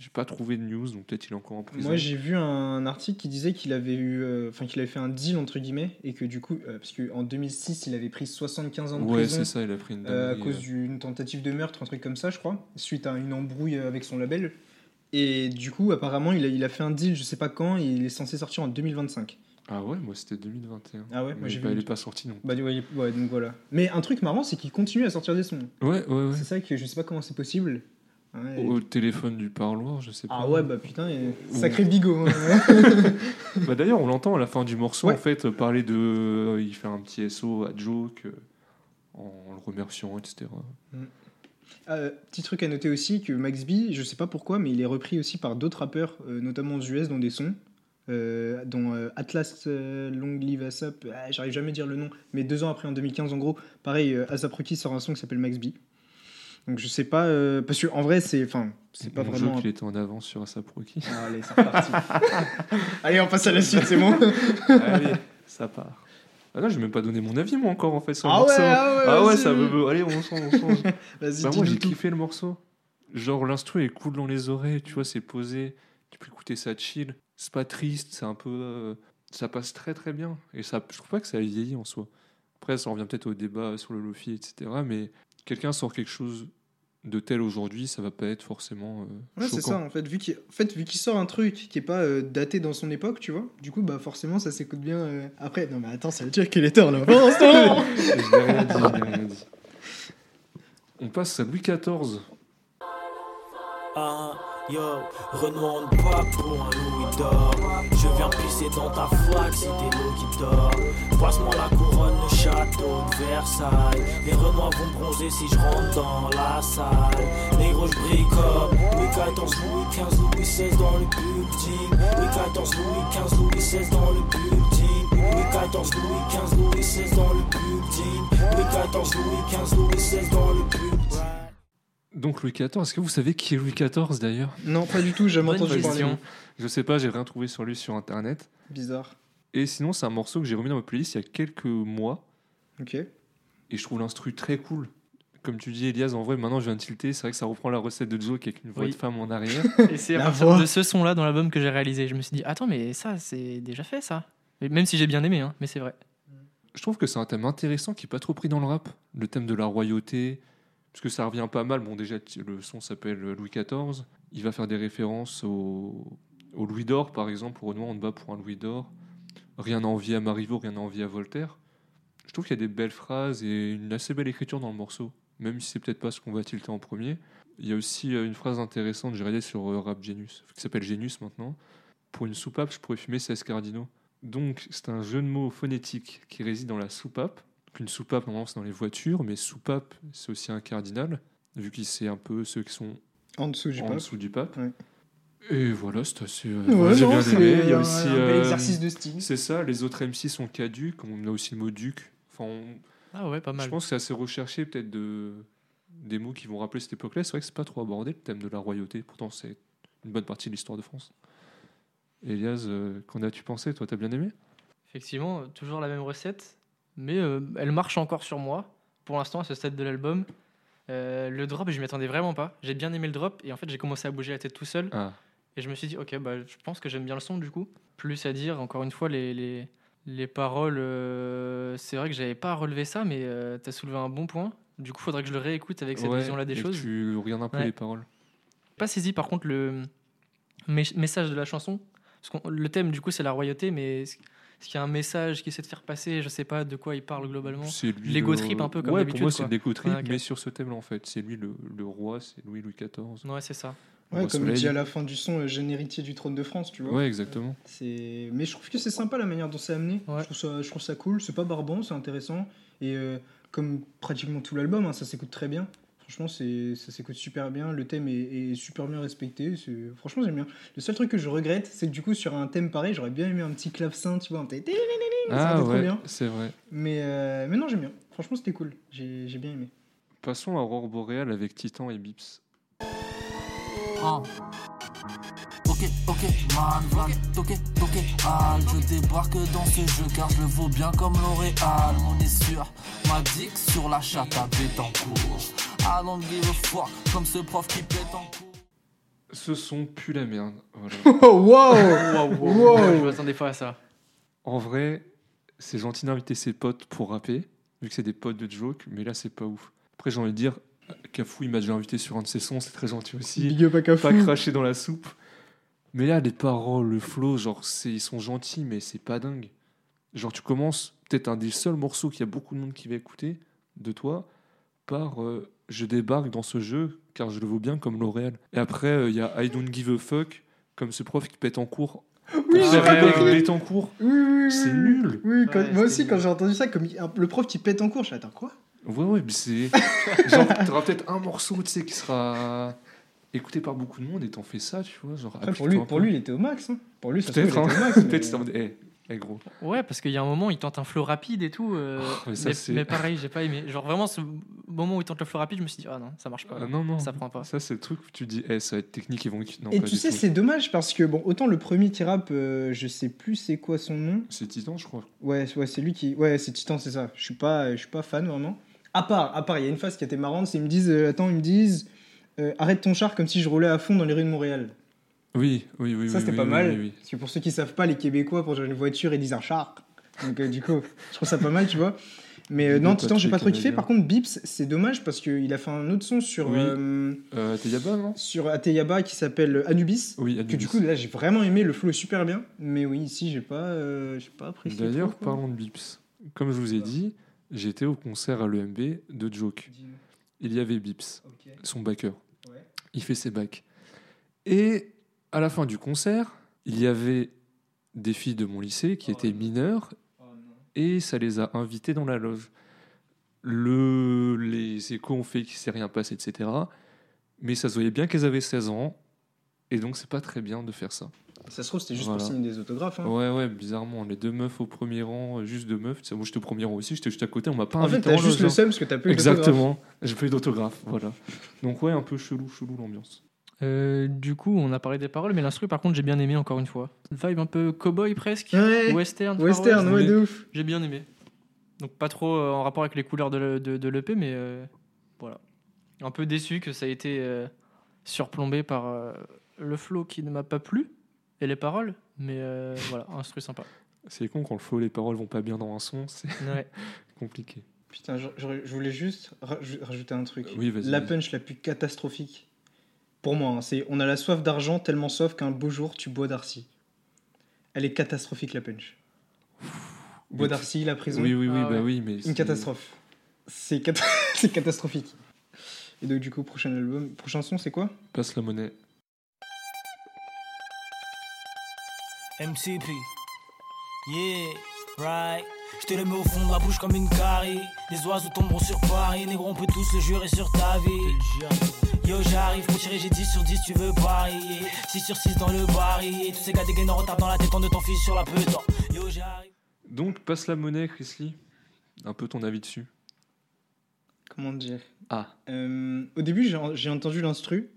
J'ai pas trouvé de news, donc peut-être il est encore en prison. Moi, j'ai vu un article qui disait qu'il avait eu, euh, enfin qu'il avait fait un deal entre guillemets et que du coup, euh, parce qu'en 2006, il avait pris 75 ans de Ouais, prison c'est ça, il a pris une euh, à cause d'une tentative de meurtre, un truc comme ça, je crois, suite à une embrouille avec son label. Et du coup, apparemment, il a, il a fait un deal, je sais pas quand, et il est censé sortir en 2025. Ah ouais, moi c'était 2021. Ah ouais, moi j'ai bah, vu. il est pas sorti non. Bah ouais, ouais, donc voilà. Mais un truc marrant, c'est qu'il continue à sortir des sons. Ouais, ouais, ouais. C'est ça que je sais pas comment c'est possible. Ouais. Au téléphone du parloir, je sais pas. Ah ouais, bah putain, et- sacré bigot. hein. Bah d'ailleurs, on l'entend à la fin du morceau, Ouais. en fait, parler de. euh, il fait un petit SO à Joke euh, en le remerciant, etc. Euh, petit truc à noter aussi que Max B, je sais pas pourquoi, mais il est repris aussi par d'autres rappeurs, euh, notamment aux US, dans des sons. Euh, dont euh, Atlas euh, Long Live ASAP, ah, j'arrive jamais à dire le nom, mais deux ans après, en 2015, en gros, pareil, euh, ASAP Rocky sort un son qui s'appelle Max B. Donc je sais pas, euh, parce que en vrai, c'est enfin, c'est pas vraiment. Joke, il était en avance sur Asap Rocky. Ah, allez, c'est reparti. allez, on passe à la suite, c'est bon. Allez, ça part. Ah non, j'ai même pas donné mon avis, moi, encore, en fait, sur le Ah morceau. ouais, ah ouais, Ah ouais, ça veut. Allez, on change, on change. Vas-y, Bah, moi, j'ai kiffé le morceau. Genre, l'instru est cool dans les oreilles, tu vois, c'est posé. Tu peux écouter ça chill. C'est pas triste, c'est un peu. euh, Ça passe très très bien. Et ça, je trouve pas que ça a vieilli en soi. Après, ça revient peut-être au débat sur le Lofi, etc. Mais quelqu'un sort quelque chose de tel aujourd'hui, ça va pas être forcément. euh, Ouais, c'est ça, en fait. Vu qu'il en fait, vu qu'il sort un truc qui est pas euh, daté dans son époque, tu vois, du coup, bah forcément, ça s'écoute bien. euh, Après, non, mais attends, ça veut dire qu'il est tard là. Je n'ai rien dit, je n'ai rien dit. On passe à Louis XIV. Ah, yo, pas pour un louis Je viens pisser dans ta flaque si t'es l'eau qui dort. Passe-moi la couronne, le château de Versailles. Les Renoirs vont bronzer si je rentre dans la salle. Négro, je brille comme Louis XIV, Louis XV, Louis XVI dans le building. Louis XIV, Louis XV, Louis XVI dans le building. Louis XIV, Louis XV, Louis XVI dans le building. Louis XIV, Louis XV, Louis XVI dans le building. Donc Louis XIV, est-ce que vous savez qui est Louis XIV d'ailleurs? Non, pas du tout, j'ai jamais entendu parler. Je sais pas, j'ai rien trouvé sur lui sur internet. Bizarre. Et sinon, c'est un morceau que j'ai remis dans ma playlist il y a quelques mois. Ok. Et je trouve l'instru très cool. Comme tu dis, Elias, en vrai, maintenant je viens de tilter. C'est vrai que ça reprend la recette de Joe avec une voix Oui. de femme en arrière. Et c'est à partir voix. de ce son-là dans l'album que j'ai réalisé. Je me suis dit, attends, mais ça, c'est déjà fait, ça. Même si j'ai bien aimé, hein, mais c'est vrai. je trouve que c'est un thème intéressant qui est pas trop pris dans le rap. Le thème de la royauté. Parce que ça revient pas mal. Bon, déjà, le son s'appelle Louis XIV. Il va faire des références au, au Louis d'Or, par exemple. Pour Renoir, on te bat pour un Louis d'Or. Rien n'a envie à Marivaux, rien n'a envie à Voltaire. Je trouve qu'il y a des belles phrases et une assez belle écriture dans le morceau. Même si c'est peut-être pas ce qu'on va tilter en premier. Il y a aussi euh, une phrase intéressante, j'ai regardé sur euh, Rap Genius, qui s'appelle Genius maintenant. Pour une soupape, je pourrais fumer 16 cardinaux. Donc, c'est un jeu de mots phonétique qui réside dans la soupape. Donc, une soupape, normalement, c'est dans les voitures, mais soupape, c'est aussi un cardinal, vu qu'il c'est un peu ceux qui sont En dessous, en du pape. Ouais. Et voilà, c'est assez. euh, Ouais, j'ai non, bien c'est aimé. Il y a un- aussi. un bel euh, exercice de style. C'est ça, les autres MC sont caduques, on a aussi le mot duc. Enfin, on- Ah ouais, pas mal. je pense que c'est assez recherché, peut-être, de... des mots qui vont rappeler cette époque-là. C'est vrai que c'est pas trop abordé, le thème de la royauté. Pourtant, c'est une bonne partie de l'histoire de France. Elias, euh, qu'en as-tu pensé Toi, t'as bien aimé? Effectivement, euh, toujours la même recette, mais euh, elle marche encore sur moi. Pour l'instant, à ce stade de l'album, Euh, le drop, je m'y attendais vraiment pas. J'ai bien aimé le drop et en fait, j'ai commencé à bouger la tête tout seul. Ah, Et je me suis dit, ok, bah, je pense que j'aime bien le son du coup. Plus à dire, encore une fois, les, les, les paroles, euh, c'est vrai que j'avais pas relevé ça, mais tu as soulevé un bon point. Du coup, faudrait que je le réécoute avec cette ouais, vision-là des et que choses. Tu regardes un peu Ouais. les paroles. Pas saisi par contre le mes- message de la chanson. Parce que le thème, du coup, c'est la royauté, mais est-ce qu'il y a un message qui essaie de faire passer Je sais pas de quoi il parle globalement. L'ego le- trip un peu comme Ouais, d'habitude, pour moi, c'est l'égo trip, Ouais, mais sur ce thème-là, en fait. C'est lui le, le roi, c'est Louis Louis XIV. Ouais, c'est ça. Ouais, comme il soleil. dit à la fin du son, euh, jeune héritier du trône de France, tu vois. Ouais, exactement. C'est... Mais je trouve que c'est sympa la manière dont c'est amené. Ouais. Je, trouve ça, je trouve ça cool, c'est pas barbant, c'est intéressant. Et euh, comme pratiquement tout l'album, hein, ça s'écoute très bien. Franchement, c'est, ça s'écoute super bien. Le thème est, est super bien respecté. C'est... Franchement, j'aime bien. Le seul truc que je regrette, c'est que du coup, sur un thème pareil, j'aurais bien aimé un petit clavecin, tu vois. Un petit... Ça Ah aurait été trop ouais, bien. c'est vrai. Mais, euh, mais non, j'aime bien. Franchement, c'était cool. J'ai j'ai bien aimé. Passons à Aurore Boréal avec Titan et Bips. Ah. Ok, ok, man, van, ok, ok, al. Je débarque dans ce jeu car je le vaux bien comme L'Oréal. On est sûr, ma dick sur la chatte à Bétancourt. I don't give a fuck, comme ce prof qui pète en cours. Ce son pue la merde. Voilà. Oh, wow Waouh, Wow. Je m'attendais pas à ça. En vrai, c'est gentil d'inviter ses potes pour rapper, vu que c'est des potes de joke, mais là, c'est pas ouf. Après, j'ai envie de dire, Cafou, il m'a déjà invité sur un de ses sons, c'est très gentil aussi. Big up à Cafou. Pas cracher dans la soupe. Mais là, les paroles, le flow, genre, c'est- ils sont gentils, mais c'est pas dingue. Genre, tu commences, peut-être un des seuls morceaux qu'il y a beaucoup de monde qui va écouter de toi, par euh, Je débarque dans ce jeu, car je le vaux bien comme L'Oréal. Et après, euh, il y a I don't give a fuck, comme ce prof qui pète en cours. Oui, j'ai pète en cours. Oui, oui, oui, C'est nul. Oui, quand- Ouais, moi aussi, quand j'ai entendu ça, comme il- le prof qui pète en cours, je suis attends quoi? Ouais, ouais, mais c'est. genre, t'auras peut-être un morceau, tu sais, qui sera écouté par beaucoup de monde et t'en fais ça, tu vois. Genre, Après, pour lui, pour lui, il était au max. hein. Pour lui, ça Peut-être, hein. au max. mais- Peut-être, mode, eh, eh, gros. Ouais, parce qu'il y a un moment, il tente un flow rapide et tout. euh, Oh, mais ça, mais, mais pareil, j'ai pas aimé. Genre vraiment, ce moment où il tente le flow rapide, je me suis dit, ah non, ça marche pas. Ah, non, non. Ça prend pas. Ça, c'est le truc où tu dis, eh, ça va être technique, ils vont. Non, Et pas tu sais, c'est dommage parce que, bon, autant le premier T-Rap, euh, je sais plus c'est quoi son nom. C'est Titan, je crois. Ouais, ouais c'est lui qui. Ouais, c'est Titan, c'est ça. Je suis pas, je suis pas fan vraiment. À part, à part, il y a une phase qui était marrante, c'est ils me disent, euh, attends, ils me disent, euh, arrête ton char comme si je roulais à fond dans les rues de Montréal. Oui, oui, oui. ça, c'était oui, pas oui, mal. oui. Parce que pour ceux qui savent pas, les Québécois, pour une voiture, ils disent un char. Donc, euh, du coup, je trouve ça pas mal, tu vois. Mais euh, non, Titan, j'ai pas trop kiffé. Par contre, Bips, c'est dommage parce qu'il a fait un autre son sur, Oui. euh, Euh, T'es Yaba, non? sur Ateyaba qui s'appelle Anubis. Oui, Que du Anubis. coup, là, j'ai vraiment aimé. Le flow est super bien. Mais oui, ici, j'ai pas, j'ai pas apprécié. D'ailleurs, parlons de Bips. Comme je vous ai dit, j'étais au concert à l'EMB de Joke. Il y avait Bips, son backer. Ouais. Il fait ses bacs. Et à la fin du concert, il y avait des filles de mon lycée qui Oh étaient non. mineures Oh et ça les a invitées dans la loge. Le, les échos ont fait qu'il s'est rien passé, etc. Mais ça se voyait bien qu'elles avaient 16 ans. Et donc, c'est pas très bien de faire ça. Ça se trouve, c'était juste Voilà. pour signer des autographes. hein. Ouais, ouais, bizarrement. Les deux meufs au premier rang, euh, juste deux meufs. Moi, j'étais au premier rang aussi, j'étais juste à côté, on m'a pas En fait, invité t'as en juste loge, le hein. seum parce que t'as plus. Exactement. J'ai pas eu d'autographe, voilà. Donc, ouais, un peu chelou, chelou l'ambiance. Euh, du coup, on a parlé des paroles, mais l'instru, par contre, j'ai bien aimé encore une fois. Une vibe un peu cowboy presque. Ouais. Western. Western, West. ouais, de ouf. J'ai bien aimé. Donc pas trop euh, en rapport avec les couleurs de, le- de, de l'EP, mais euh, voilà. Un peu déçu que ça a été euh, surplombé par euh, le flow qui ne m'a pas plu et les paroles, mais euh, voilà, un truc sympa. C'est con quand le flow et les paroles vont pas bien dans un son, c'est Ouais. compliqué. Putain, je, voulais juste raj- rajouter un truc. Oui, vas-y. La punch la plus catastrophique, pour moi, hein, c'est on a la soif d'argent, tellement soif qu'un beau jour tu bois Darcy. Elle est catastrophique, la punch. Bois Darcy, la prison, Oui, oui, oui, Ah bah ouais. oui, mais. une catastrophe. C'est cat- c'est catastrophique. Et donc, du coup, prochain album, prochain son, c'est quoi? Passe la monnaie. MCP. Yeah, right. Je te le mets au fond de la bouche comme une carie. Les oiseaux tomberont sur Paris. Négro, on peut tous le jurer sur ta vie. Yo, j'arrive pour tirer, j'ai 10 sur 10, tu veux parier. 6 sur 6 dans le baril. Tous ces gars dégainent en retard dans la tête de ton fils sur la peloton. Yo, j'arrive. Donc, passe la monnaie, Chris Lee. Un peu ton avis dessus. Comment dire? Ah. Euh, Au début, j'ai entendu l'instru,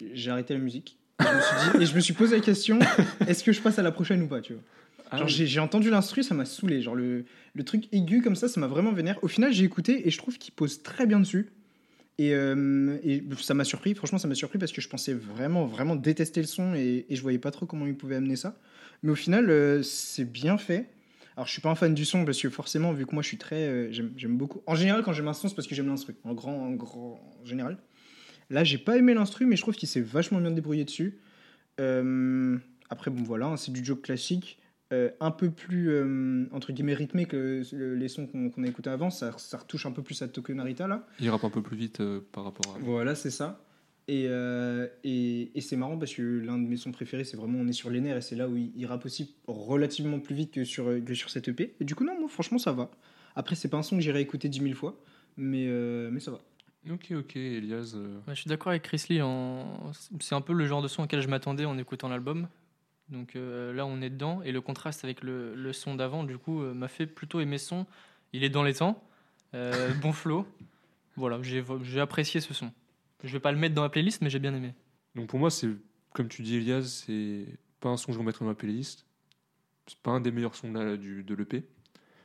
j'ai arrêté la musique. Et je me suis dit- et je me suis posé la question est-ce que je passe à la prochaine ou pas tu vois? Ah Genre, oui. j'ai entendu l'instru, ça m'a saoulé. Genre, le, le truc aigu comme ça, ça m'a vraiment vénère. Au final, j'ai écouté et je trouve qu'il pose très bien dessus. Et, euh, et ça m'a surpris, franchement, ça m'a surpris parce que je pensais vraiment, vraiment détester le son et, et je voyais pas trop comment il pouvait amener ça. Mais au final, euh, c'est bien fait. Alors, je suis pas un fan du son parce que forcément, vu que moi je suis très. euh, j'aime j'aime beaucoup. En général, quand j'aime un son, c'est parce que j'aime l'instru. En grand, en grand, en général. Là, j'ai pas aimé l'instru, mais je trouve qu'il s'est vachement bien débrouillé dessus. Euh, après, bon, voilà, hein, c'est du joke classique. euh, un peu plus, euh, entre guillemets, rythmé que le- les sons qu'on a écoutés avant. Ça, ça retouche un peu plus à Tokyo Narita, là. Il rappe un peu plus vite par rapport à. Voilà, c'est ça. Et, et, et c'est marrant parce que l'un de mes sons préférés, c'est vraiment On est sur les nerfs et c'est là où il, il rappe aussi relativement plus vite que sur, que sur cette EP. Et du coup, non, moi, franchement, ça va. Après, c'est pas un son que j'irai écouter 10 000 fois, mais, mais ça va. Ok, ok, Elias. euh, Ouais, je suis d'accord avec Chris Lee. En... C'est un peu le genre de son auquel je m'attendais en écoutant l'album. Donc euh, là, on est dedans. Et le contraste avec le, le son d'avant, du coup, euh, m'a fait plutôt aimer son. Il est dans les temps. Euh, bon flow. Voilà, j'ai j'ai apprécié ce son. Je vais pas le mettre dans la playlist, mais j'ai bien aimé. Donc pour moi, c'est comme tu dis, Elias, c'est pas un son que je vais remettre dans ma playlist. C'est pas un des meilleurs sons de, la- du- de l'EP.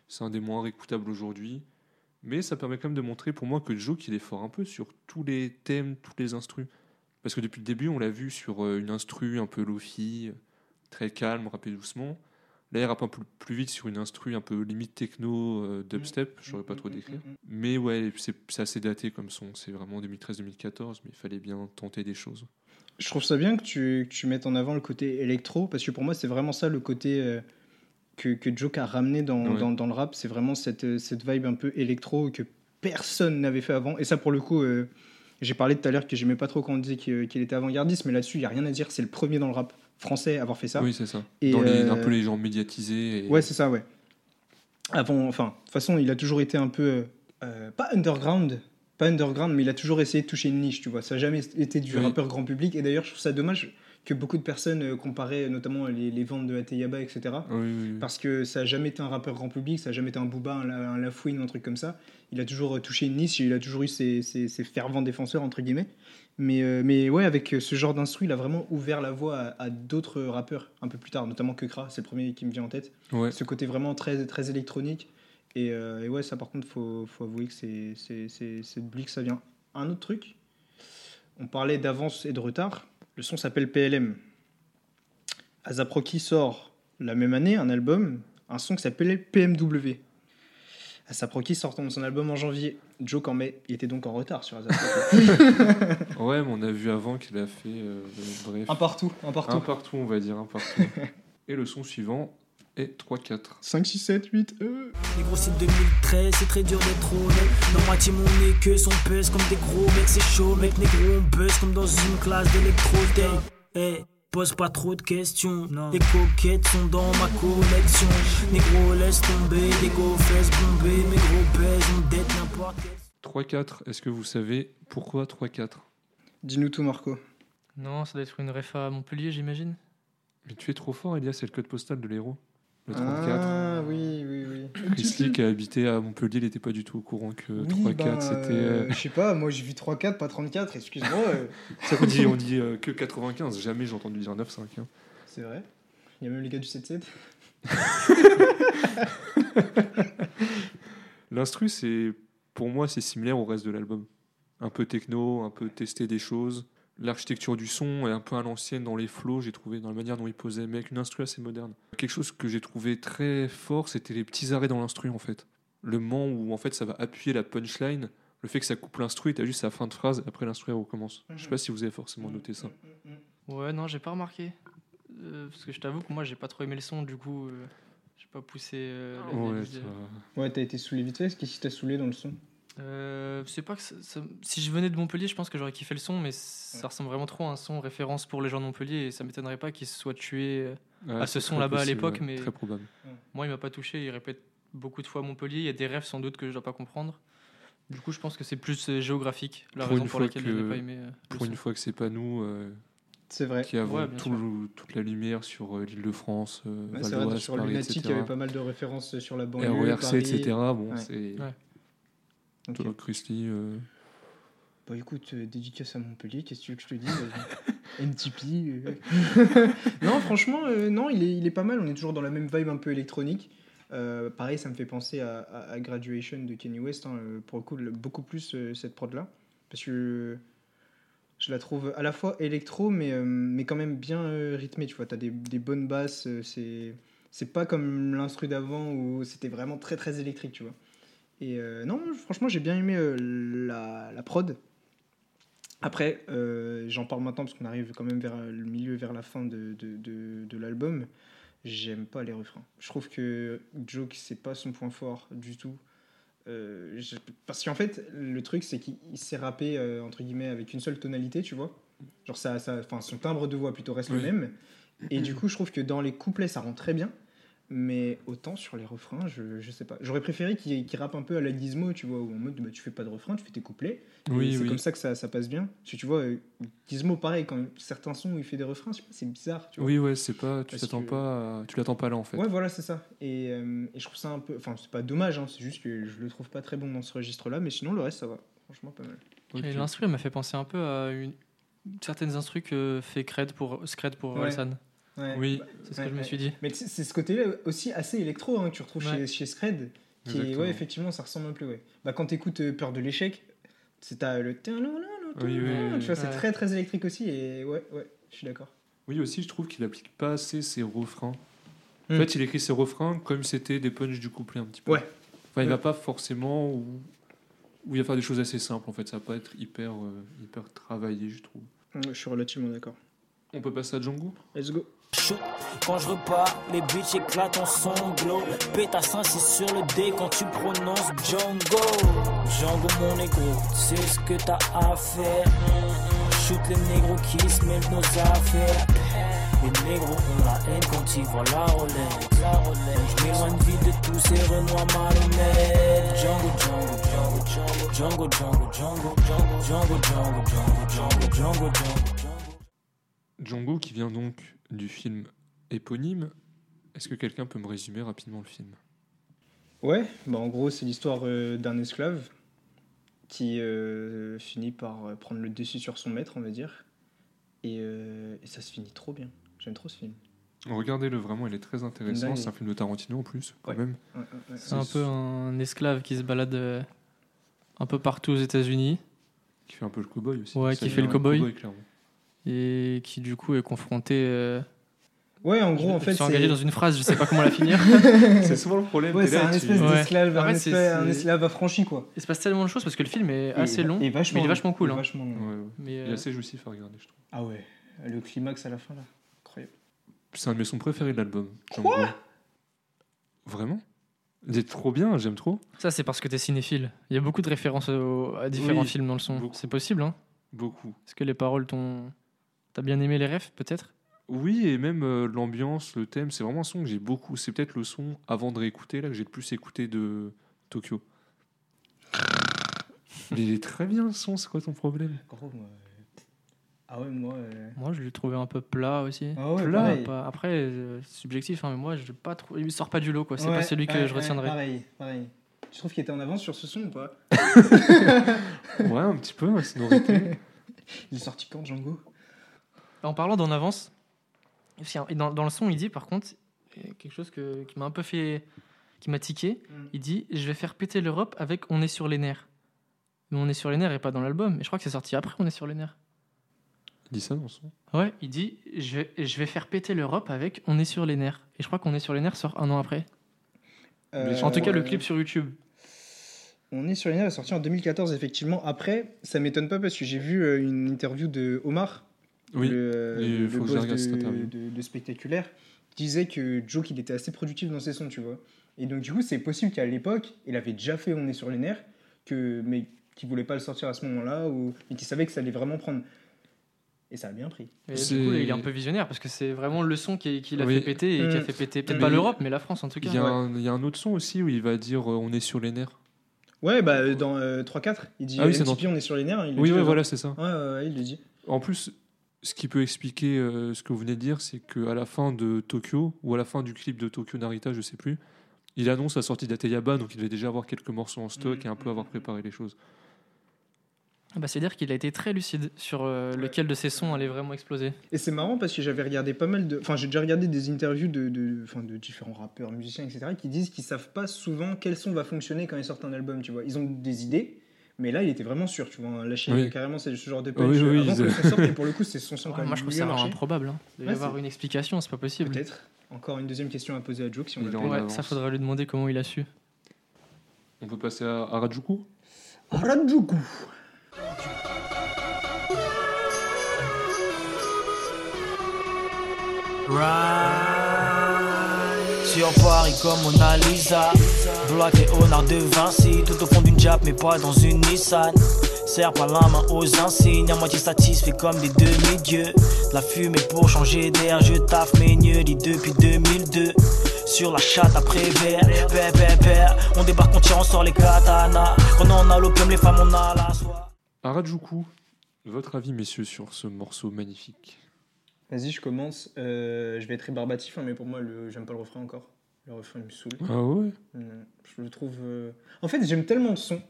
C'est un des moins réécoutables aujourd'hui. Mais ça permet quand même de montrer pour moi que Joe, qu'il est fort un peu sur tous les thèmes, tous les instrus. Parce que depuis le début, on l'a vu sur euh, une instru un peu lofi, très calme, rappé doucement. Là, il rappe un peu plus vite sur une instru un peu limite techno, euh, dubstep, je saurais pas trop décrire. Mais ouais, c'est c'est assez daté comme son. C'est vraiment 2013-2014, mais il fallait bien tenter des choses. Je trouve ça bien que tu, que tu mettes en avant le côté électro, parce que pour moi, c'est vraiment ça le côté euh, que, que Joke a ramené dans, Ouais. dans, dans le rap. C'est vraiment cette, cette vibe un peu électro que personne n'avait fait avant. Et ça, pour le coup, euh, j'ai parlé tout à l'heure que j'aimais pas trop quand on disait qu'il était avant-gardiste, mais là-dessus, il n'y a rien à dire. C'est le premier dans le rap français à avoir fait ça. Oui, c'est ça. Et, Dans les, euh, un peu les gens médiatisés. Et... Ouais, c'est ça, ouais. Avant, enfin, de toute façon, il a toujours été un peu. euh, pas underground, pas underground, mais il a toujours essayé de toucher une niche, tu vois. Ça n'a jamais été du Oui. rappeur grand public. Et d'ailleurs, je trouve ça dommage que beaucoup de personnes euh, comparaient notamment les, les ventes de Ateyaba, etc. Oui, oui, oui. Parce que ça n'a jamais été un rappeur grand public, ça n'a jamais été un Booba, un, un Lafouine, un truc comme ça. Il a toujours euh, touché une niche, il a toujours eu ses, ses- ses fervents défenseurs, entre guillemets. Mais, euh, mais ouais, avec euh, ce genre d'instru, il a vraiment ouvert la voie à, à d'autres rappeurs un peu plus tard, notamment Kekra, c'est le premier qui me vient en tête Ouais. ce côté vraiment très, très électronique. Et, euh, et ouais, ça par contre, faut, faut avouer que c'est, d'oubli que ça vient. Un autre truc, on parlait d'avance et de retard. Le son s'appelle PLM. Azaproki sort la même année un album, un son qui s'appelait PMW. Azaproki sort son album en janvier. Joke en mai. Il était donc en retard sur Azaproki. Ouais, mais on a vu avant qu'il a fait. euh, bref. un partout, un partout. Un partout, on va dire, un partout. Et le son suivant est 3-4. 5, 6, 7, 8, euh. Les gros c'est 2013, c'est très dur d'être honnête. Dans moitié mon nez que son buzz comme des gros mecs, c'est chaud, mec, négro, on buzz comme dans une classe d'électro. Eh, pose pas trop de questions. Les coquettes sont dans ma collection. Négro, laisse tomber, des go fesses bombées. Mes gros pèses, on dette n'importe quel. 3-4, est-ce que vous savez pourquoi 3-4 Dis-nous tout, Marco. Non, ça doit être une ref à Montpellier, j'imagine. Mais tu es trop fort, Elias, c'est le code postal de l'héros. Le 34. Ah, oui, oui, oui. Chris Lee qui a habité à Montpellier, il n'était pas du tout au courant que Oui, 3-4 ben, c'était. euh, Je sais pas, moi j'ai vu 3-4, pas 34, excuse-moi. euh, C'est ça qu'on dit, on dit euh, que 95, jamais j'ai entendu dire 9-5. hein. c'est vrai. Il y a même les gars du 7-7. L'instru, c'est pour moi, c'est similaire au reste de l'album. Un peu techno, un peu tester des choses. L'architecture du son est un peu à l'ancienne dans les flows, j'ai trouvé, dans la manière dont il posait, mais avec une instru assez moderne. Quelque chose que j'ai trouvé très fort, c'était les petits arrêts dans l'instru, en fait. Le moment où, en fait, ça va appuyer la punchline, le fait que ça coupe l'instru, et t'as juste sa fin de phrase, et après l'instru, elle recommence. Je sais pas si vous avez forcément noté ça. Ouais, non, j'ai pas remarqué. Euh, parce que je t'avoue que moi, j'ai pas trop aimé le son, du coup, euh, j'ai pas poussé. euh, la Ouais, ça- Ouais, t'as été saoulé vite fait. Qu'est-ce qui t'a saoulé dans le son Euh, c'est pas que ça- ça- si je venais de Montpellier, je pense que j'aurais kiffé le son, mais ça ressemble vraiment trop à un son référence pour les gens de Montpellier et ça m'étonnerait pas qu'ils se soient tués. euh, Ouais, à ce son là-bas à l'époque, ouais, mais- Très probable. Moi, il m'a pas touché. Il répète beaucoup de fois Montpellier. Il y a des rêves sans doute que je dois pas comprendre. Du coup, je pense que c'est plus euh, géographique, la Pour raison une pour fois laquelle que- je n'ai pas aimé. euh, Pour une son. fois que c'est pas nous euh, C'est vrai. qui avons Ouais, bien tout- toute la lumière sur euh, l'île de France, euh, Ouais, Val c'est vrai, d'Oise, sur Paris, Lunatic, il y etc. avait pas mal de références sur la banlieue. RERC, Paris. etc. Bon, Ouais. c'est. Ouais. Ok. Toi, Christy, euh, Bah écoute, euh, dédicace à Montpellier, qu'est-ce que tu veux que je te dise euh, NTP. euh. non, franchement, euh, non, il est, il est pas mal. On est toujours dans la même vibe un peu électronique. Euh, pareil, ça me fait penser à, à- à Graduation de Kanye West. hein, pour le coup, beaucoup plus euh, cette prod-là. Parce que je la trouve à la fois électro, mais, euh, mais quand même bien euh, rythmée. Tu vois, tu as des, des bonnes basses. euh, c'est, c'est pas comme l'instru d'avant où c'était vraiment très très électrique, tu vois. Et euh, non, franchement, j'ai bien aimé euh, la, la prod. Après, euh, j'en parle maintenant parce qu'on arrive quand même vers le milieu, vers la fin de, de, de, de l'album. J'aime pas les refrains. Je trouve que Joke, c'est pas son point fort du tout. Je- parce qu'en fait, le truc, c'est qu'il il s'est rappé, entre guillemets, avec une seule tonalité, tu vois. Genre, ça, ça, son timbre de voix plutôt reste le même. Et du coup, je trouve que dans les couplets, ça rend très bien. Mais autant sur les refrains, je, je sais pas. J'aurais préféré qu'il rappe un peu à la Gizmo, tu vois, où en mode bah, tu fais pas de refrain, tu fais tes couplets. Et Oui, c'est oui. comme ça que ça, ça passe bien. Parce que tu vois, euh, Gizmo, pareil, quand certains sons où il fait des refrains, c'est bizarre, tu vois. Oui, ouais, c'est pas, tu t'attends que- pas, à- tu l'attends pas là en fait. Ouais, voilà, c'est ça. Et, euh, et je trouve ça un peu. Enfin, c'est pas dommage, hein, c'est juste que je le trouve pas très bon dans ce registre-là, mais sinon, le reste, ça va. Franchement, pas mal. Ok. Et l'instru elle m'a fait penser un peu à une... certaines instrus que fait Cred pour, Scred pour Ouais. Ouais. Oui. Bah, C'est ce ouais, que je me suis dit. Mais c'est ce côté-là aussi assez électro hein, que tu retrouves Ouais. chez, chez Scred. Qui est, ouais, effectivement, ça ressemble un peu, ouais. Bah, quand t'écoutes euh, Peur de l'échec, c'est t'as le. Oui, oui, oui. Tu vois, c'est Ouais. très très électrique aussi, et ouais, ouais, je suis d'accord. Oui, aussi, je trouve qu'il applique pas assez ses refrains. En Hmm. fait, il écrit ses refrains comme c'était des punchs du couplet un petit peu. Ouais. Enfin, il va pas forcément où, où il va faire des choses assez simples en fait. Ça va pas être hyper, euh, hyper travaillé, je trouve. Ouais, je suis relativement d'accord. On peut passer à Django? Let's go. Shoot. Quand je repars, les bitches éclatent en sanglots. Pétassin, c'est sur le D quand tu prononces Django. Django, mon négro, c'est ce que t'as à faire. Shoot les négros qui se mêlent nos affaires. Les négros ont la haine quand ils voient la Rolex. La Rolex. Je m'éloigne vite de tous ces renois malhonnêtes. Django, Django, Django, Django, Django, Django, Django, Django, Django, Django, Django, Django, Django. Django qui vient donc du film éponyme. Est-ce que quelqu'un peut me résumer rapidement le film? Ouais, bah en gros, c'est l'histoire euh, d'un esclave qui euh, finit par euh, prendre le dessus sur son maître, on va dire. Et, euh, et ça se finit trop bien. J'aime trop ce film. Regardez-le vraiment, il est très intéressant. C'est un film de Tarantino en plus, quand Ouais. même. Ouais, ouais, ouais. C'est un peu un esclave qui se balade un peu partout aux États-Unis Qui fait un peu le cowboy aussi. Ouais, qui fait le un cow-boy. clairement. Et qui du coup est confronté. euh, Ouais, en gros, en je fait, suis engagé c'est dans une phrase, je sais pas comment la finir. C'est souvent le problème. ouais, c'est un espèce Ouais. d'esclave, En un, fait, c'est- espèce- un c'est- esclave affranchi, quoi. Il se passe tellement de choses parce que le film est assez Et- long, et vachement mais il est vachement cool. Hein. vachement long. Ouais, ouais. Mais, Il est euh, assez jouissif à regarder, je trouve. Ah ouais, le climax à la fin, là. Incroyable. C'est un de mes sons préférés de l'album. Django. Vraiment? Il est trop bien, j'aime trop. Ça, c'est parce que t'es cinéphile. Il y a beaucoup de références au- à différents Oui, films dans le son. C'est possible, hein Beaucoup. Est-ce que les paroles t'ont. T'as bien aimé les refs, peut-être? Oui, et même euh, l'ambiance, le thème, c'est vraiment un son que j'ai beaucoup. C'est peut-être le son, avant de réécouter, là, que j'ai le plus écouté de Tokyo. Mais il est très bien le son, c'est quoi ton problème? Gros, moi. euh, Ah ouais, moi. euh, Moi, je l'ai trouvé un peu plat aussi. Ah ouais, plat, pareil. pas- Après, euh, subjectif, hein, mais moi, je pas trop... il sort pas du lot, quoi. C'est ouais, pas celui que ouais, je ouais, retiendrai. Pareil, pareil. Tu trouves qu'il était en avance sur ce son ou pas? Ouais, un petit peu, ma sonorité. Il est sorti quand, Django? En parlant d'en avance, dans, dans le son, il dit par contre quelque chose que- qui m'a un peu fait. qui m'a tiqué. Mm. Il dit Je vais faire péter l'Europe avec On est sur les nerfs. Mais On est sur les nerfs et pas dans l'album. Et je crois que c'est sorti après On est sur les nerfs. Il dit ça dans le son. Ouais, il dit je vais, je vais faire péter l'Europe avec On est sur les nerfs. Et je crois qu'on est sur les nerfs sort un an après. Euh, en tout cas, le clip sur YouTube. On est sur les nerfs, est sorti en 2014, effectivement. Après, ça m'étonne pas parce que j'ai vu euh, une interview de Omar, Oui. le, euh, et le faut que je boss de, de- de Spectaculaire, qui disait que Joe, qu'il était assez productif dans ses sons, tu vois. Et donc, du coup, c'est possible qu'à l'époque, il avait déjà fait On est sur les nerfs, que, mais qu'il voulait pas le sortir à ce moment-là, ou, et qu'il savait que ça allait vraiment prendre. Et ça a bien pris. Et du C'est- coup, il est un peu visionnaire parce que c'est vraiment le son qui, qui l'a Oui. fait péter et qui a Mm. fait péter peut-être Mais- pas l'Europe, mais la France en tout cas. Il y, a un, il y a un autre son aussi où il va dire euh, on est sur les nerfs. Ouais, bah, euh, dans euh, 3-4, il dit Ah oui, c'est MTP, on est sur les nerfs. Il le Oui, ouais, voilà, c'est ça. Ouais, ouais, ouais, il le dit. En plus, ce qui peut expliquer euh, ce que vous venez de dire, c'est qu'à la fin de Tokyo, ou à la fin du clip de Tokyo Narita, je sais plus, il annonce la sortie d'Ateyaba, donc il devait déjà avoir quelques morceaux en stock Mhm, et un peu avoir préparé les choses. Ah bah, C'est-à-dire qu'il a été très lucide sur euh, lequel de ses sons allait vraiment exploser. Et c'est marrant parce que j'avais regardé pas mal de. Enfin, j'ai déjà regardé des interviews de, de, enfin, de différents rappeurs, musiciens, etc., qui disent qu'ils savent pas souvent quel son va fonctionner quand ils sortent un album, tu vois. Ils ont des idées, mais là, il était vraiment sûr, tu vois. Lâcher Oui. carrément, c'est ce genre de Oui, punch oui, oui, avant que son sorte, et pour le coup, c'est son son Ouais, quand même moi, je trouve ça improbable. Hein. Il doit y Ouais, avoir une explication, c'est pas possible. Peut-être. Encore une deuxième question à poser à Joe, si on. Ouais, ça faudrait lui demander comment il a su. On peut passer à, à Rajuku Harajuku. Ride Sur Paris comme Mona Lisa Bloqué au nord de Vinci Tout au fond d'une Jap mais pas dans une Nissan Serre pas la main aux insignes À moitié satisfait comme des demi-dieux De La fumée pour changer d'air Je taffe mes lit depuis 2002 sur la chatte après verre. Père, père, père. On débarque, on tire, on sort les katanas. Quand on a l'opium, les femmes, on a la soie. Harajuku, votre avis, messieurs, sur ce morceau magnifique? Vas-y, je commence. Euh, je vais être rébarbatif, hein, mais pour moi, le... j'aime pas le refrain encore. Le refrain, il me saoule. Ah ouais? Non, je le trouve. euh, En fait, j'aime tellement le son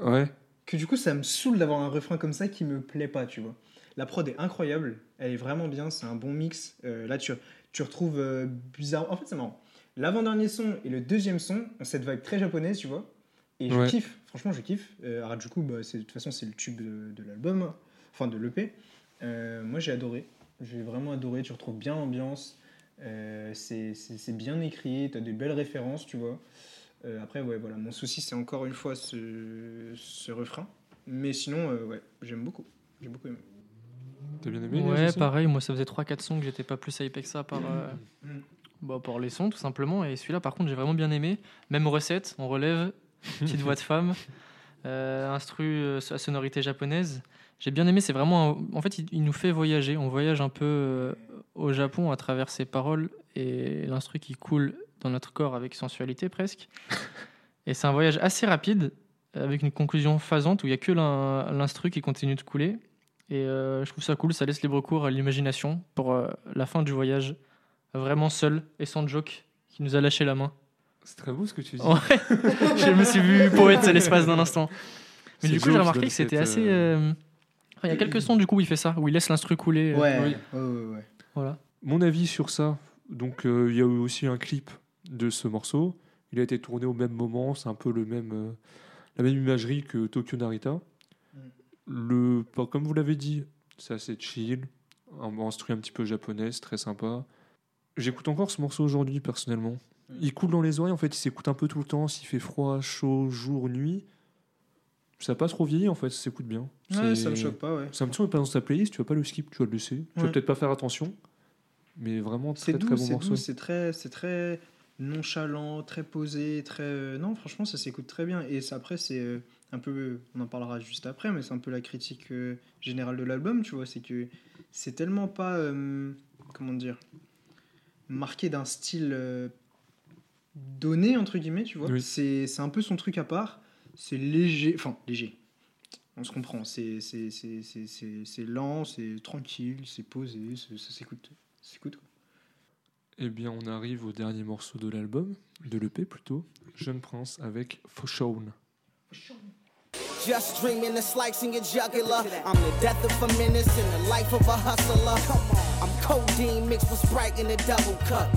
Ouais. que du coup, ça me saoule d'avoir un refrain comme ça qui me plaît pas, tu vois. La prod est incroyable, elle est vraiment bien, c'est un bon mix. Euh, là, tu, tu retrouves euh, bizarre. En fait, c'est marrant. L'avant-dernier son et le deuxième son ont cette vague très japonaise, tu vois. Et je Ouais. kiffe, franchement, je kiffe. Euh, Harajuku, bah, c'est- de toute façon, c'est le tube de, de l'album, enfin de l'EP. Euh, moi, j'ai adoré. J'ai vraiment adoré. Tu retrouves bien l'ambiance. Euh, c'est bien écrit, tu as des belles références, tu vois. Euh, après, ouais, voilà, mon souci, c'est encore une fois ce, ce refrain. Mais sinon, euh, ouais, j'aime beaucoup. J'ai beaucoup aimé. T'as bien aimé Ouais, pareil, moi ça faisait 3-4 sons que j'étais pas plus hypé que ça par, euh, Mm. bah, par les sons tout simplement. Et celui-là par contre j'ai vraiment bien aimé. Même recette, on relève, petite voix de femme, euh, instru à sonorité japonaise. J'ai bien aimé, c'est vraiment. un- En fait, il, il nous fait voyager. On voyage un peu euh, au Japon à travers ses paroles et l'instru qui coule dans notre corps avec sensualité presque. Et c'est un voyage assez rapide avec une conclusion phasante où il n'y a que l'in- l'instru qui continue de couler. Et euh, je trouve ça cool, ça laisse libre cours à l'imagination pour euh, la fin du voyage, vraiment seul et sans joke qui nous a lâché la main. C'est très beau ce que tu dis. Ouais, je me suis vu poète à l'espace d'un instant. Mais C'est du coup, j'ai remarqué que c'était cette, assez. euh, enfin, Il y a quelques sons du coup où il fait ça, où il laisse l'instru couler. euh, Ouais, oui. ouais, ouais, ouais. Voilà. Mon avis sur ça, donc euh, il y a eu aussi un clip de ce morceau. Il a été tourné au même moment, c'est un peu le même, euh, la même imagerie que Tokyo Narita. Le, pas- comme vous l'avez dit, c'est assez chill, un instruit un petit peu japonais, c'est très sympa. J'écoute encore ce morceau aujourd'hui personnellement. Il coule dans les oreilles, en fait, il s'écoute un peu tout le temps, s'il fait froid, chaud, jour, nuit. Ça passe trop vieilli en fait, ça s'écoute bien. Ouais, ça me choque pas, ouais. Un petit peu pas dans ta playlist, tu vas pas le skip, tu vas le laisser. Tu vas Ouais. peut-être pas faire attention, mais vraiment très C'est très doux, bon morceau. doux, c'est très, c'est très nonchalant, très posé, très. euh, Non, franchement, ça s'écoute très bien. Et ça, après, c'est euh, un peu, on en parlera juste après, mais c'est un peu la critique euh, générale de l'album, tu vois, c'est que c'est tellement pas, euh, comment dire, marqué d'un style euh, donné entre guillemets, tu vois. Oui. C'est, c'est un peu son truc à part. C'est léger, enfin léger. On se comprend. C'est, c'est, c'est, c'est, c'est, c'est lent, c'est tranquille, c'est posé, c'est- ça s'écoute, ça s'écoute. quoi. Eh bien, on arrive au dernier morceau de l'album, de l'EP plutôt, Jeune Prince avec Fauchon. Just dreaming of slicing your jugular. I'm the death of a menace and the life of a hustler. I'm codeine mixed with Sprite in a double cup.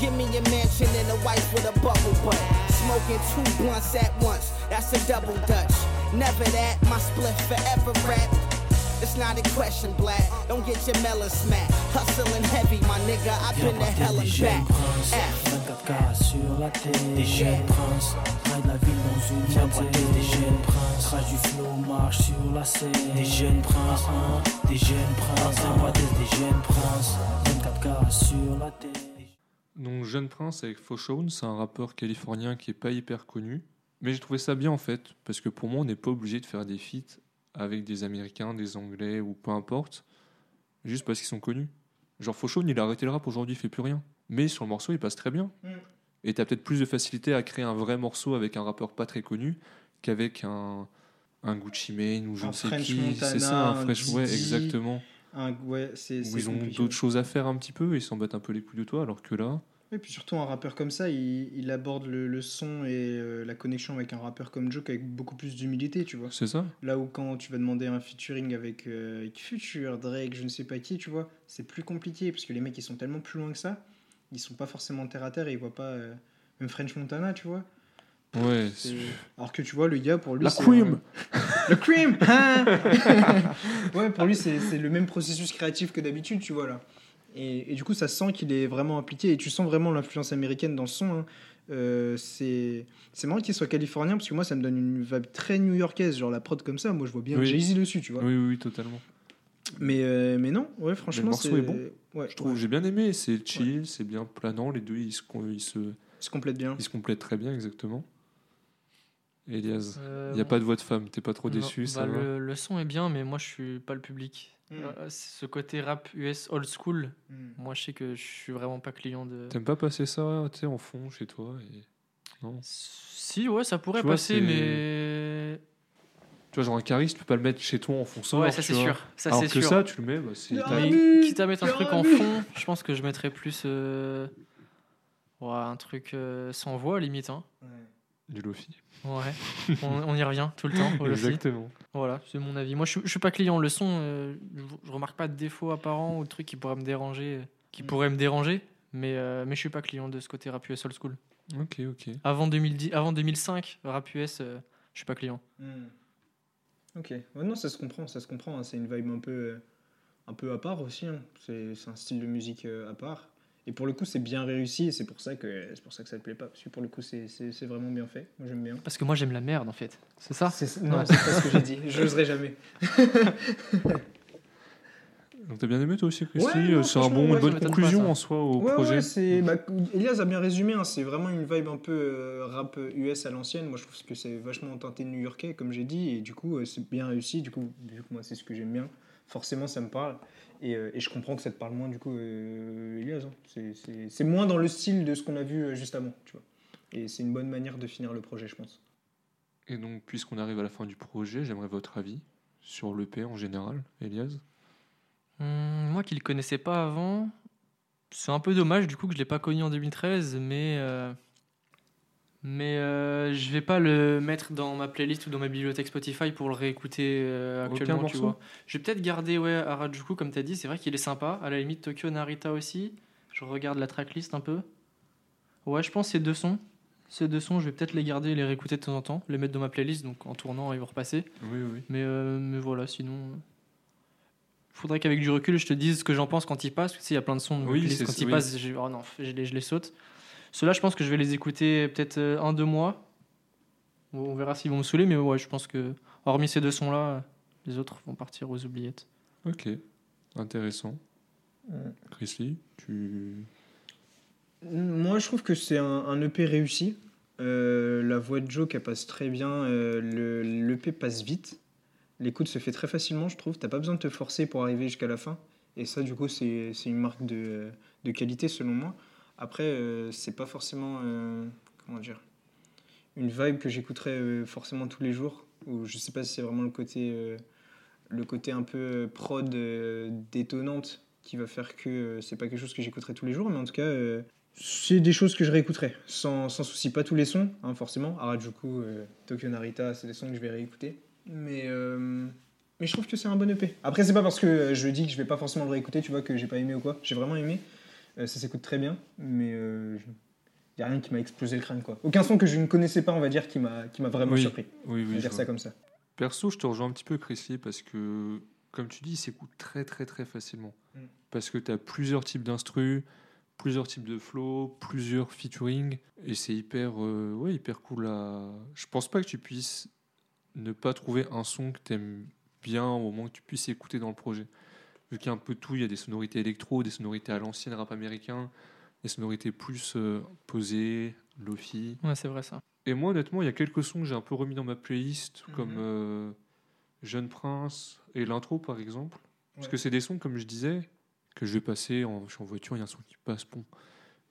Give me a mansion and a wife with a bubble butt. Smoking two blunts at once, that's a double dutch. Never that, my split forever rap. It's not a question, black. Don't get your melon smacked. Hustling heavy, my nigga. I've been to hell and back. princes, F. 24K sur la tête. Des jeunes princes, ride la ville dans une montée. Des jeunes princes, crash du flow, marche sur la scène. Des jeunes princes, hein, des jeunes princes, un des jeunes princes. 24K sur la tête. Donc, Jeune Prince avec Fauchon, c'est un rappeur californien qui est pas hyper connu. Mais j'ai trouvé ça bien en fait, parce que pour moi, on n'est pas obligé de faire des feats avec des Américains, des Anglais ou peu importe, juste parce qu'ils sont connus. Genre Fauchon, il a arrêté le rap aujourd'hui, il fait plus rien. Mais sur le morceau, il passe très bien. Mm. Et t'as peut-être plus de facilité à créer un vrai morceau avec un rappeur pas très connu qu'avec un, un Gucci Mane ou je ne sais French qui. C'est ça, un Fresh, ouais, exactement. Un- ouais, c'est, Où c'est ils ont compliqué. d'autres choses à faire un petit peu ils s'en battent un peu les couilles de toi, alors que là, Et puis surtout un rappeur comme ça, il, il aborde le, le son et euh, la connexion avec un rappeur comme Joke avec beaucoup plus d'humilité, tu vois. c'est ça. Là où quand tu vas demander un featuring avec, euh, avec Future, Drake, je ne sais pas qui, tu vois, c'est plus compliqué parce que les mecs ils sont tellement plus loin que ça, ils sont pas forcément terre à terre et ils voient pas euh, même French Montana, tu vois. Ouais, Alors que tu vois, le gars pour lui. La cream. un- Le cream hein Ouais, pour lui c'est c'est le même processus créatif que d'habitude, tu vois là. Et, et du coup, ça sent qu'il est vraiment impliqué et tu sens vraiment l'influence américaine dans le son. hein. Euh, c'est c'est marrant qu'il soit californien parce que moi ça me donne une vibe très new-yorkaise, genre la prod comme ça. Moi je vois bien Oui. Jay-Z dessus, tu vois. Oui, oui, oui, totalement. Mais, euh, mais non, ouais, franchement, morceau est bon. Ouais, Je trouve, j'ai bien aimé. C'est chill, c'est bien planant. Les deux, ils se, ils se, se complète bien. ils se complètent très bien, exactement. Elias, Euh, il n'y a bon. pas de voix de femme. T'es pas trop Non, déçu, ça bah, va le, le son est bien, mais moi je suis pas le public. Euh, ce côté rap US old school, Mm. moi je sais que je suis vraiment pas client de. T'aimes pas passer ça, tu sais, en fond chez toi et... Non. Si, ouais, ça pourrait Tu passer, mais. Tu vois, genre un charisme, tu peux pas le mettre chez toi en fond sonore. Ouais, ça c'est sûr. Ça Alors c'est que sûr. ça, tu le mets, bah, c'est. Quitte à mettre un truc en fond, je pense que je mettrais plus. euh, ouais, un truc euh, sans voix limite. Hein. Du lofi. Ouais, on, on y revient tout le temps. au Lofi. Exactement. Voilà, c'est mon avis. Moi, je, suis- je suis pas client. Le son, euh, je, je remarque pas de défauts apparents ou de trucs qui pourraient me déranger, euh, qui Mm. pourraient me déranger. Mais, euh, mais je suis pas client de ce côté rap US old school. Ok, ok. Avant 2010, avant 2005, rap US, euh, je suis pas client. Mm. Ok. Ouais, non, ça se comprend, ça se comprend. hein. C'est une vibe un peu, euh, un peu à part aussi. hein. C'est c'est un style de musique euh, à part. Et pour le coup, c'est bien réussi et c'est pour ça que c'est pour ça que ça te plaît pas. Parce que pour le coup, c'est vraiment bien fait. Moi, j'aime bien. Parce que moi, j'aime la merde en fait. C'est ça Non, Ouais. c'est pas ce que j'ai dit. Je n'oserais jamais. Donc t'as bien aimé toi aussi, Christy Ouais, C'est un franchement, bon, ouais, une bonne conclusion en soi au Ouais, projet. ouais, c'est. Bah, Elias a bien résumé. hein, c'est vraiment une vibe un peu euh, rap US à l'ancienne. Moi, je trouve que c'est vachement tenté new-yorkais, comme j'ai dit, et du coup, euh, c'est bien réussi. Du coup, vu que moi, c'est ce que j'aime bien, forcément, ça me parle. Et, euh, et je comprends que ça te parle moins, du coup, euh, Elias. hein. C'est- moins dans le style de ce qu'on a vu euh, juste avant, tu vois. Et c'est une bonne manière de finir le projet, je pense. Et donc, puisqu'on arrive à la fin du projet, j'aimerais votre avis sur l'EP en général, Elias. Hum, moi qui le connaissais pas avant, c'est un peu dommage du coup que je l'ai pas connu en 2013, mais euh, mais euh, je vais pas le mettre dans ma playlist ou dans ma bibliothèque Spotify pour le réécouter euh, Aucun actuellement, tu morceau vois. Je vais peut-être garder ouais Harajuku comme tu as dit, c'est vrai qu'il est sympa. À la limite Tokyo Narita aussi. Je regarde la tracklist un peu. Ouais, je pense ces deux sons. Ces deux sons, je vais peut-être les garder et les réécouter de temps en temps, les mettre dans ma playlist, donc en tournant ils vont repasser. Oui, oui. Mais, euh, mais voilà, sinon. Il faudrait qu'avec du recul, je te dise ce que j'en pense quand ils passent. Parce qu'il y a plein de sons Oui, quand ils passent, je, oh non, je les, je les saute. Ceux-là, je pense que je vais les écouter peut-être euh, un, deux mois. On verra s'ils vont me saouler, mais ouais, je pense que, hormis ces deux sons-là, les autres vont partir aux oubliettes. Ok, intéressant. Ouais. Christy, tu. Moi, je trouve que c'est un, un EP réussi. Euh, la voix de Joe, elle passe très bien. Euh, le L'EP passe vite. L'écoute se fait très facilement, je trouve. T'as pas besoin de te forcer pour arriver jusqu'à la fin. Et ça, du coup, c'est c'est une marque de, de qualité, selon moi. Après, euh, c'est pas forcément. euh, comment dire Une vibe que j'écouterais euh, forcément tous les jours. Ou je sais pas si c'est vraiment le côté. le côté un peu prod détonnante qui va faire que c'est pas quelque chose que j'écouterai tous les jours, mais en tout cas, c'est des choses que je réécouterai sans, sans souci. Pas tous les sons, hein, forcément. Harajuku, Tokyo Narita, c'est des sons que je vais réécouter. Mais, mais je trouve que c'est un bon EP. Après, c'est pas parce que je dis que je vais pas forcément le réécouter, tu vois, que j'ai pas aimé ou quoi. J'ai vraiment aimé. Euh, ça s'écoute très bien, mais il y a rien qui m'a explosé le crâne, quoi. Aucun son que je ne connaissais pas, on va dire, qui m'a vraiment Oui. surpris. Oui, oui. je dire vois. ça comme ça. Perso, je te rejoins un petit peu, Christy, parce que, comme tu dis, il s'écoute très, très, très facilement. Mm. Parce que tu as plusieurs types d'instrus, plusieurs types de flow, plusieurs featuring, et c'est hyper, euh, ouais, hyper cool à. Je pense pas que tu puisses ne pas trouver un son que tu aimes bien au moment que tu puisses écouter dans le projet. Vu qu'il y a un peu de tout, il y a des sonorités électro, des sonorités à l'ancienne rap américain, des sonorités plus euh, posées, lofi. Ouais, c'est vrai ça. Et moi, honnêtement, il y a quelques sons que j'ai un peu remis dans ma playlist, Mhm. comme euh, Jeune Prince et l'intro, par exemple. Parce que c'est des sons, comme je disais, que je vais passer, en, je suis en voiture, il y a un son qui passe, bon,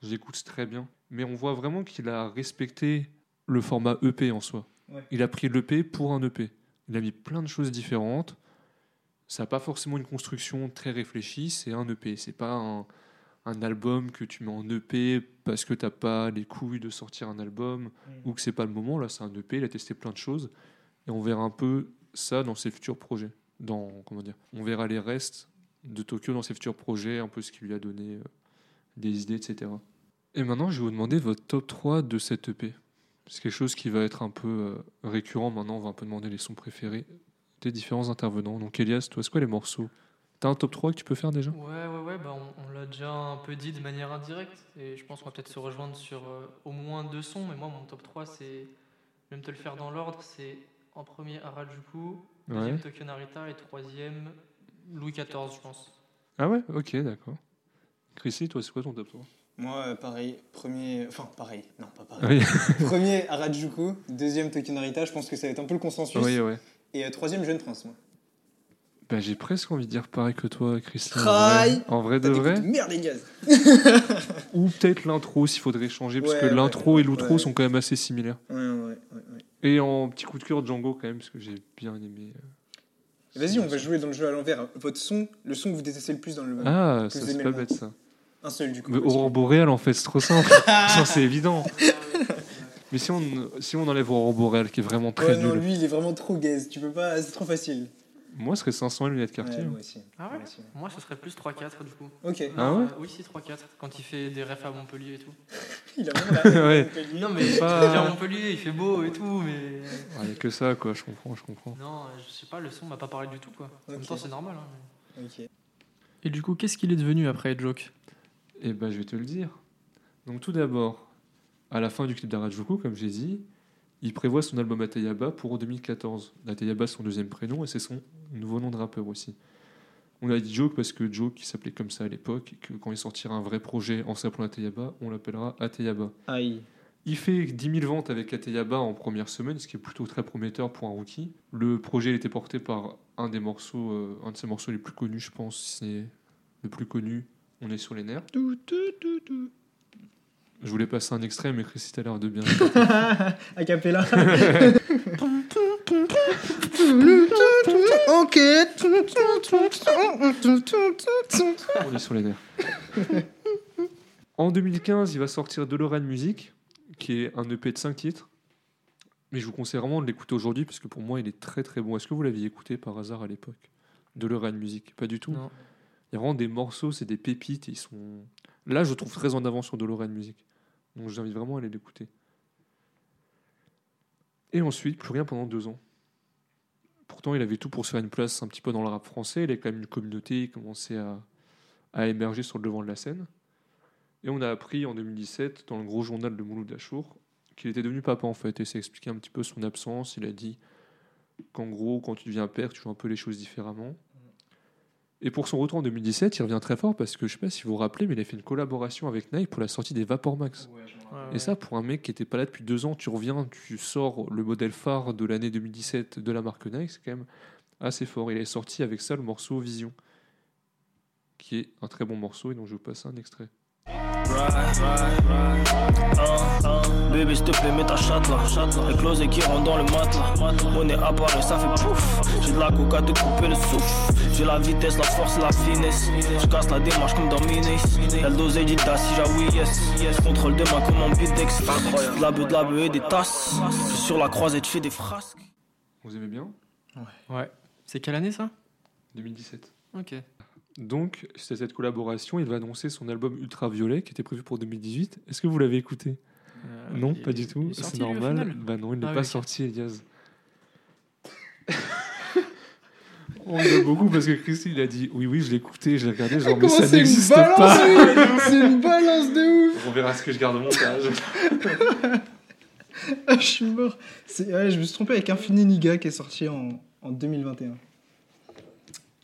j'écoute très bien. Mais on voit vraiment qu'il a respecté le format EP en soi. Ouais. Il a pris l'EP pour un EP. Il a mis plein de choses différentes. Ça n'a pas forcément une construction très réfléchie, c'est un EP. C'est pas un, un album que tu mets en EP parce que t'as pas les couilles de sortir un album ou que c'est pas le moment. Là, c'est un EP, il a testé plein de choses. Et on verra un peu ça dans ses futurs projets. Dans, comment dire, on verra les restes de Tokyo dans ses futurs projets, un peu ce qui lui a donné euh, des idées, etc. Et maintenant, je vais vous demander votre top 3 de cette EP. C'est quelque chose qui va être un peu euh, récurrent. Maintenant, on va un peu demander les sons préférés des différents intervenants. Donc, Elias, toi, c'est quoi les morceaux? T'as un top 3 que tu peux faire déjà? Ouais, ouais, ouais, bah on, on l'a déjà un peu dit de manière indirecte. Et je pense qu'on va peut-être se rejoindre sur euh, au moins deux sons. Mais moi, mon top 3, c'est. Je vais me te le faire dans l'ordre. C'est en premier Harajuku, deuxième Ouais. Tokyo Narita et troisième Louis XIV, je pense. Ah ouais? Ok, d'accord. Chrissy, toi, c'est quoi ton top 3 Moi, euh, pareil, premier. Enfin, pareil, non, pas pareil. Oui, Premier, Harajuku. Deuxième, Tokyo Narita. Je pense que ça va être un peu le consensus. oui, ouais. Et euh, troisième, Jeune Prince, moi. Bah, j'ai presque envie de dire pareil que toi, Christian. En vrai, en vrai de T'as vrai. Merde, les gaz. Ou peut-être l'intro s'il faudrait changer, parce que ouais, l'intro et l'outro sont quand même assez similaires. Ouais, ouais, ouais. ouais. Et en petit coup de cœur, Django quand même, parce que j'ai bien aimé. euh, Vas-y, on va jouer dans le jeu à l'envers. Votre son, le son que vous détestez le plus dans le Ah, que ça c'est pas bête ça. Un seul, du coup. Mais Aurore Boréale, en fait, c'est trop simple. C'est évident. Mais si on, si on enlève Aurore qui est vraiment très Ouais, non, nul, lui, il est vraiment trop gaze. Tu peux pas, c'est trop facile. moi, ce serait 500 et lunettes quartier. Ouais, hein. moi aussi. Ah ouais Moi aussi. Moi, ce serait plus 3-4 du coup. Ok. Ah ouais euh, Oui, si, 3-4. Quand il fait des refs à Montpellier et tout. Il a vraiment la Ouais. Non, mais Pas- il est à Montpellier, il fait beau et tout, mais. Il n'y a que ça, quoi, je comprends, je comprends. Non, je sais pas, le son m'a pas parlé du tout, quoi. En même temps, c'est normal. hein, mais- Ok. Et du coup, qu'est-ce qu'il est devenu après Joke Eh ben, je vais te le dire. Donc, tout d'abord, à la fin du clip d'Arajuku, comme j'ai dit, il prévoit son album Atayaba pour 2014. Atayaba, son deuxième prénom et c'est son nouveau nom de rappeur aussi. On a dit Joke parce que Joke, qui s'appelait comme ça à l'époque, et que quand il sortira un vrai projet en s'appelant Atayaba, on l'appellera Atayaba. Aïe. Il fait 10 000 ventes avec Ateyaba en première semaine, ce qui est plutôt très prometteur pour un rookie. Le projet il était porté par un des morceaux, euh, un de ses morceaux les plus connus, je pense, c'est le plus connu. On est sur les nerfs. Tout, tout, tout, tout. Je voulais passer un extrait, mais Chris a l'air de bien. A cappella. ok. On est sur les nerfs. en 2015, il va sortir Doloran Music, qui est un EP de 5 titres. Mais je vous conseille vraiment de l'écouter aujourd'hui, parce que pour moi, il est très très bon. Est-ce que vous l'aviez écouté par hasard à l'époque Doloran Music? Pas du tout. Non. Il y a vraiment des morceaux, c'est des pépites. et Ils sont... Là, je le trouve très en avance sur Doloran Music. Donc j'invite vraiment à aller l'écouter. Et ensuite, plus rien pendant deux ans. Pourtant, il avait tout pour se faire une place un petit peu dans le rap français. Il avait quand même une communauté, il commençait à, à émerger sur le devant de la scène. Et on a appris en 2017, dans le gros journal de Mouloud Achour, qu'il était devenu papa en fait. Et ça expliquait un petit peu son absence. Il a dit qu'en gros, quand tu deviens père, tu vois un peu les choses différemment. Et pour son retour en 2017, il revient très fort parce que je sais pas si vous vous rappelez, mais il a fait une collaboration avec Nike pour la sortie des Vapor Max. Et ça, pour un mec qui était pas là depuis deux ans, tu reviens, tu sors le modèle phare de l'année 2017 de la marque Nike, c'est quand même assez fort. Il est sorti avec ça le morceau Vision, qui est un très bon morceau et dont je vais vous passer un extrait. Bébé, s'il te plaît, mets ta chatte là. Les closets qui rentrent dans le matelas. Monnaie apparaît, ça fait pouf. J'ai de la coca de couper le souffle. J'ai la vitesse, la force et la finesse. Je casse la démarche comme dans Minis. Y'a le dosé dit si j'ai oui, yes. Contrôle de main comme en bidex. De la beuh, de la beuh et des tasses. Je sur la croisette, je fais des frasques. Vous aimez bien? Ouais. C'est quelle année ça? 2017. Ok. Donc, c'est cette collaboration, il va annoncer son album Ultraviolet qui était prévu pour 2018. Est-ce que vous l'avez écouté? Euh, Non, il- pas du tout. est C'est normal. Bah non, il n'est Ah pas oui, sorti, Elias. On rigole beaucoup parce que Christy il a dit oui oui je l'ai écouté, je l'ai regardé, genre mais Comment ça c'est une n'existe balance pas. C'est une balance de ouf On verra ce que je garde au montage. Ah, Je suis mort. C'est- ouais, je me suis trompé avec Infini Niga qui est sorti en, en 2021.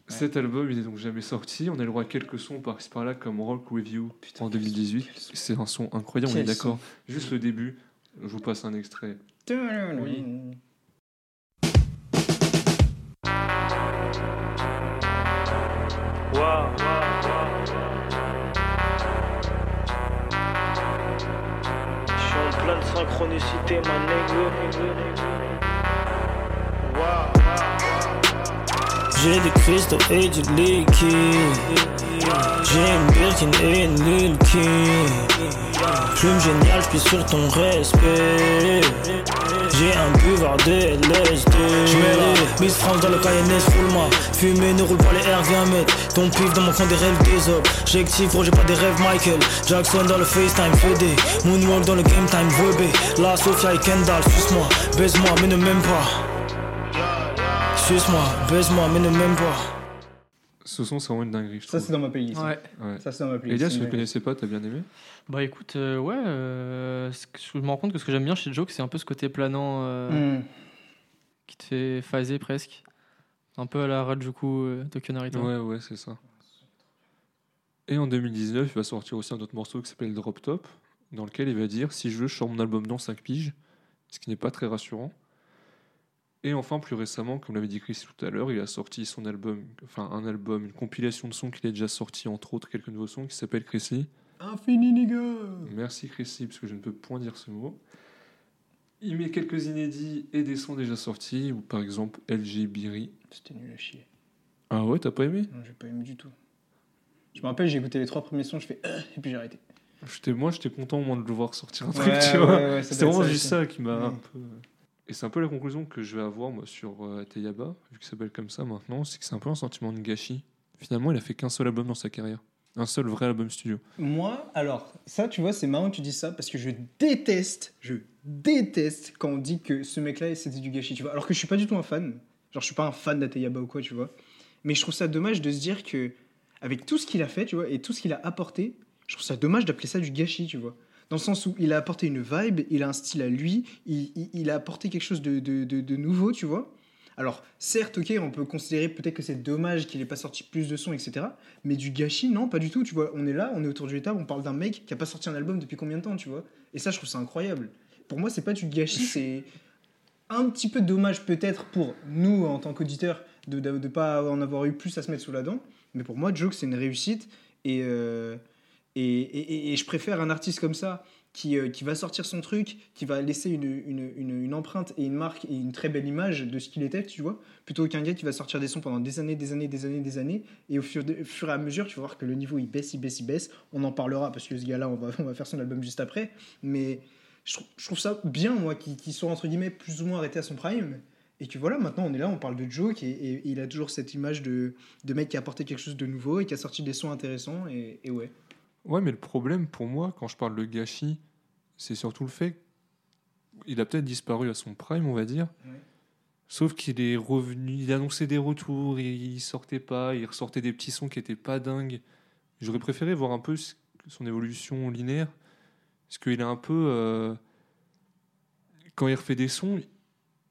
Cet album, il n'est donc jamais sorti. On a le droit à quelques sons par-ci par-là, comme Rock With You en 2018. C'est un son incroyable, on est d'accord. Juste le début, je vous passe un extrait. Oui. Je suis en pleine synchronicité, ma nigga. J'ai des cristaux et du liquide. J'ai une Birkin et une Lil. Plume géniale, j'pie sur ton respect. J'ai un buvard de LSD. J'mets Miss France dans le Cayenne, roule-moi. Fumer ne roule pas les R, viens mettre ton pif dans mon fond des rêves des hommes. J'active, gros, j'ai pas des rêves, Michael. Jackson dans le FaceTime, FD. Moonwalk dans le game time, Webé. La Sophia et Kendall, suce-moi, baise-moi, mais ne m'aime pas. Suce-moi, baise-moi, mais ne m'aime pas. Ce son, c'est vraiment une dinguerie, je Ça, trouve. c'est dans ma playlist. Ouais. Ouais. Ça, c'est dans ma playlist. Elias, tu ne connaissais pas, t'as bien aimé Bah écoute, euh, ouais, euh, ce que- je me rends compte que ce que j'aime bien chez Joke, c'est un peu ce côté planant euh, Hmm. qui te fait phaser presque. Un peu à la Rajuku euh, Tokyo Narita. Ouais, ouais, c'est ça. Et en 2019, il va sortir aussi un autre morceau qui s'appelle Drop Top, dans lequel il va dire Si je veux, je sors mon album dans 5 piges, ce qui n'est pas très rassurant. Et enfin, plus récemment, comme l'avait dit Chris tout à l'heure, il a sorti son album, enfin un album, une compilation de sons qu'il a déjà sorti, entre autres quelques nouveaux sons, qui s'appelle Chrissy. Infini nigga Merci Chrissy, parce que je ne peux point dire ce mot. Il met quelques inédits et des sons déjà sortis, ou par exemple LG Biri. C'était nul à chier. Ah ouais, t'as pas aimé? Non, j'ai pas aimé du tout. Je me rappelle, j'ai écouté les trois premiers sons, je fais Euh et puis j'ai arrêté. J'étais- Moi, j'étais content au moins de le voir sortir un truc, Ouais, tu ouais, vois. ouais, C'était vraiment ça juste ça qui m'a un Mm. peu. Et c'est un peu la conclusion que je vais avoir, moi, sur euh, Ateyaba, vu qu'il s'appelle comme ça maintenant, c'est que c'est un peu un sentiment de gâchis. Finalement, il a fait qu'un seul album dans sa carrière. Un seul vrai album studio. Moi, alors, ça, tu vois, c'est marrant que tu dis ça parce que je déteste, je déteste quand on dit que ce mec-là, c'était du gâchis, tu vois. Alors que je suis pas du tout un fan. Genre, je suis pas un fan d'Ateyaba ou quoi, tu vois. Mais je trouve ça dommage de se dire que, avec tout ce qu'il a fait, tu vois, et tout ce qu'il a apporté, je trouve ça dommage d'appeler ça du gâchis, tu vois. Dans le sens où il a apporté une vibe, il a un style à lui, il, il- il a apporté quelque chose de, de- de- de nouveau, tu vois. Alors, certes, ok, on peut considérer peut-être que c'est dommage qu'il ait pas sorti plus de sons, etc. Mais du gâchis, non, pas du tout, tu vois. On est là, on est autour du table, on parle d'un mec qui a pas sorti un album depuis combien de temps, tu vois. Et ça, je trouve ça incroyable. Pour moi, c'est pas du gâchis, c'est un petit peu dommage peut-être pour nous, en tant qu'auditeurs, de ne pas en avoir eu plus à se mettre sous la dent. Mais pour moi, Joke, c'est une réussite. Et, euh, et, je préfère un artiste comme ça qui, euh, qui va sortir son truc, qui va laisser une, une, une- empreinte et une marque et une très belle image de ce qu'il était, tu vois, plutôt qu'un gars qui va sortir des sons pendant des années, des années, des années, des années. Et au fur, de- fur et à mesure, tu vas voir que le niveau il baisse, il baisse, il baisse. On en parlera parce que ce gars-là, on va, on va faire son album juste après. Mais je, trouve- ça bien, moi, qu'il qu'il soit entre guillemets plus ou moins arrêté à son prime. Et que voilà, maintenant on est là, on parle de Joke et, et- il a toujours cette image de, de mec qui a apporté quelque chose de nouveau et qui a sorti des sons intéressants. Et ouais. Ouais, mais le problème pour moi, quand je parle de gâchis, c'est surtout le fait qu'il a peut-être disparu à son prime, on va dire. Sauf qu'il est revenu, il annonçait des retours, il, sortait pas, il ressortait des petits sons qui étaient pas dingues. J'aurais préféré voir un peu son évolution linéaire. Parce qu'il est un peu. euh, quand il refait des sons,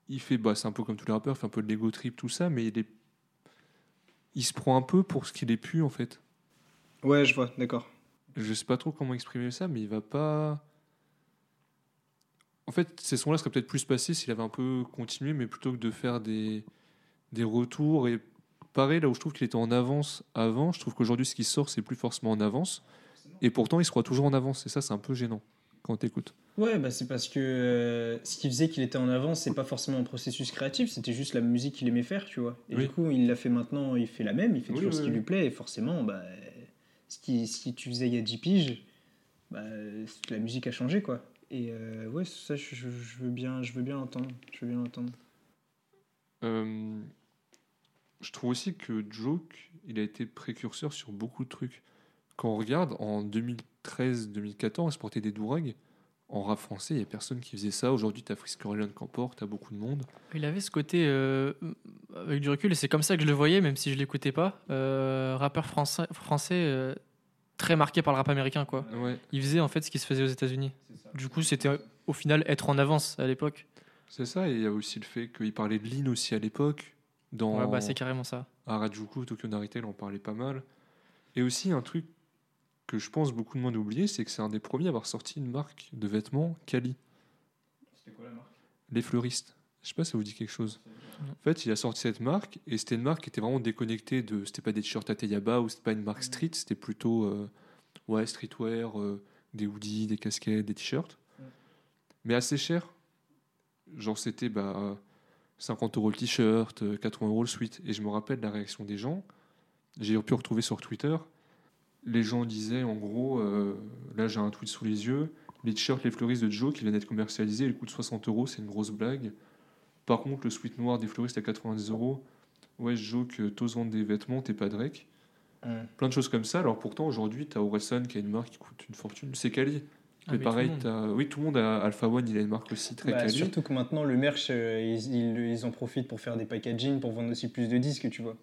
il fait. Bah, c'est un peu comme tous les rappeurs, il fait un peu de l'ego trip, tout ça, mais il est. Il se prend un peu pour ce qu'il est pu, en fait. Ouais, je vois, d'accord. Je sais pas trop comment exprimer ça, mais il va pas. En fait, ces sons-là seraient peut-être plus passés s'il avait un peu continué, mais plutôt que de faire des, des retours. Et pareil, là où je trouve qu'il était en avance avant, je trouve qu'aujourd'hui, ce qui sort, c'est plus forcément en avance. Et pourtant, il se croit toujours en avance. Et ça, c'est un peu gênant quand t'écoutes. Ouais, bah c'est parce que euh, ce qui faisait qu'il était en avance, c'est pas forcément un processus créatif, c'était juste la musique qu'il aimait faire, tu vois. Et Oui. du coup, il l'a fait maintenant, il fait la même, il fait Oui, toujours oui, ce qui lui plaît, et forcément, bah, qui tu faisais il y a 10 piges, bah, la musique a changé, quoi. Et euh, ouais, ça, je, je- veux bien, je veux bien l'entendre. Je veux bien l'entendre. Euh, je trouve aussi que Joke, il a été précurseur sur beaucoup de trucs. Quand on regarde, en 2013-2014, il se portait des dourags. En rap français, il n'y a personne qui faisait ça. Aujourd'hui, tu as Frisk Orleans qui en porte, tu as beaucoup de monde. Il avait ce côté, euh, avec du recul, et c'est comme ça que je le voyais, même si je l'écoutais pas, euh, rappeur français, français euh, très marqué par le rap américain. quoi. Ouais, Il faisait en fait ce qui se faisait aux États-Unis. Du coup, c'était au final être en avance à l'époque. c'est ça. Et il y a aussi le fait qu'il parlait de Lean aussi à l'époque. Dans Ouais, bah, c'est carrément ça. Harajuku, Tokyo Narita, il en parlait pas mal. Et aussi, un truc que je pense beaucoup de monde a oublié, c'est que c'est un des premiers à avoir sorti une marque de vêtements Kali. C'était quoi la marque? Les fleuristes. Je sais pas si ça vous dit quelque chose. En fait, il a sorti cette marque et c'était une marque qui était vraiment déconnectée de. C'était pas des t-shirts Ateyaba ou c'était pas une marque street, c'était plutôt euh, ouais, streetwear, euh, des hoodies, des casquettes, des t-shirts. Ouais. Mais assez cher. Genre, c'était bah, 50 euros le t-shirt, euh, 80 euros le suite. Et je me rappelle la réaction des gens. J'ai pu retrouver sur Twitter. Les gens disaient en gros, euh, là j'ai un tweet sous les yeux, les t-shirts Les Fleuristes de Joe qui viennent d'être commercialisés, ils coûtent 60 euros, c'est une grosse blague. Par contre, le sweat noir des fleuristes à 90 euros, ouais, Joe, que t'oses vendre des vêtements, t'es pas Drake. Ouais. Plein de choses comme ça. Alors pourtant, aujourd'hui, t'as Orelsan qui a une marque qui coûte une fortune, c'est Kali. Ah, mais mais pareil, tout oui, tout le monde a Alpha One, il a une marque aussi très Bah, surtout que maintenant, le merch, euh, ils, ils- ils en profitent pour faire des packaging, pour vendre aussi plus de disques, tu vois.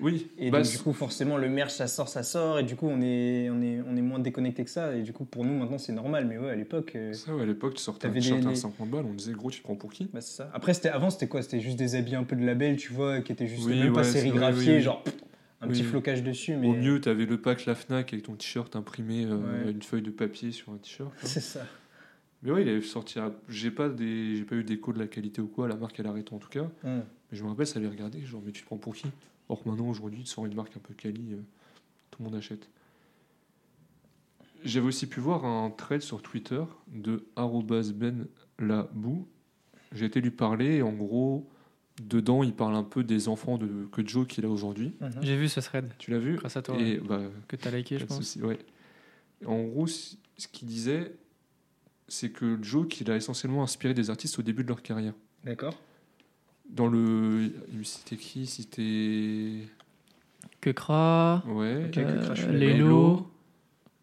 Oui, Et bah, donc, du coup, forcément, le merch, ça sort, ça sort, et du coup, on est, on est, on est moins déconnecté que ça. Et du coup, pour nous, maintenant, c'est normal. Mais ouais, à l'époque, euh, ça, ouais, à l'époque, tu sortais un t-shirt des- à des- 50 balles, on disait gros, tu te prends pour qui bah, c'est ça. Après, c'était, avant, c'était quoi? C'était juste des habits un peu de label, tu vois, qui étaient juste Oui, même pas ouais, sérigraphiés, oui, genre pff, un Oui. petit flocage dessus. Mais Au mieux, t'avais le pack La Fnac avec ton t-shirt imprimé, euh, Ouais. une feuille de papier sur un t-shirt. C'est ça. Mais ouais, il avait sorti. J'ai pas, des... j'ai pas eu d'écho de la qualité ou quoi, la marque elle a arrêté en tout cas. Hmm. Mais je me rappelle, ça avait regardé, genre, mais tu te prends pour qui? Or maintenant, aujourd'hui, tu sors une marque un peu quali, euh, tout le monde achète. J'avais aussi pu voir un thread sur Twitter de ben labou. J'ai été lui parler et en gros, dedans, il parle un peu des enfants de, que Joe qu'il a aujourd'hui. Mhm. J'ai vu ce thread, Tu l'as vu grâce à toi, Et bah, que t'as liké, je pense. souci, ouais. En gros, ce qu'il disait, c'est que Joe, qu'il a essentiellement inspiré des artistes au début de leur carrière. D'accord. Dans le. il- C'était qui? C'était. Que Kra, Ouais. Euh. Lelo,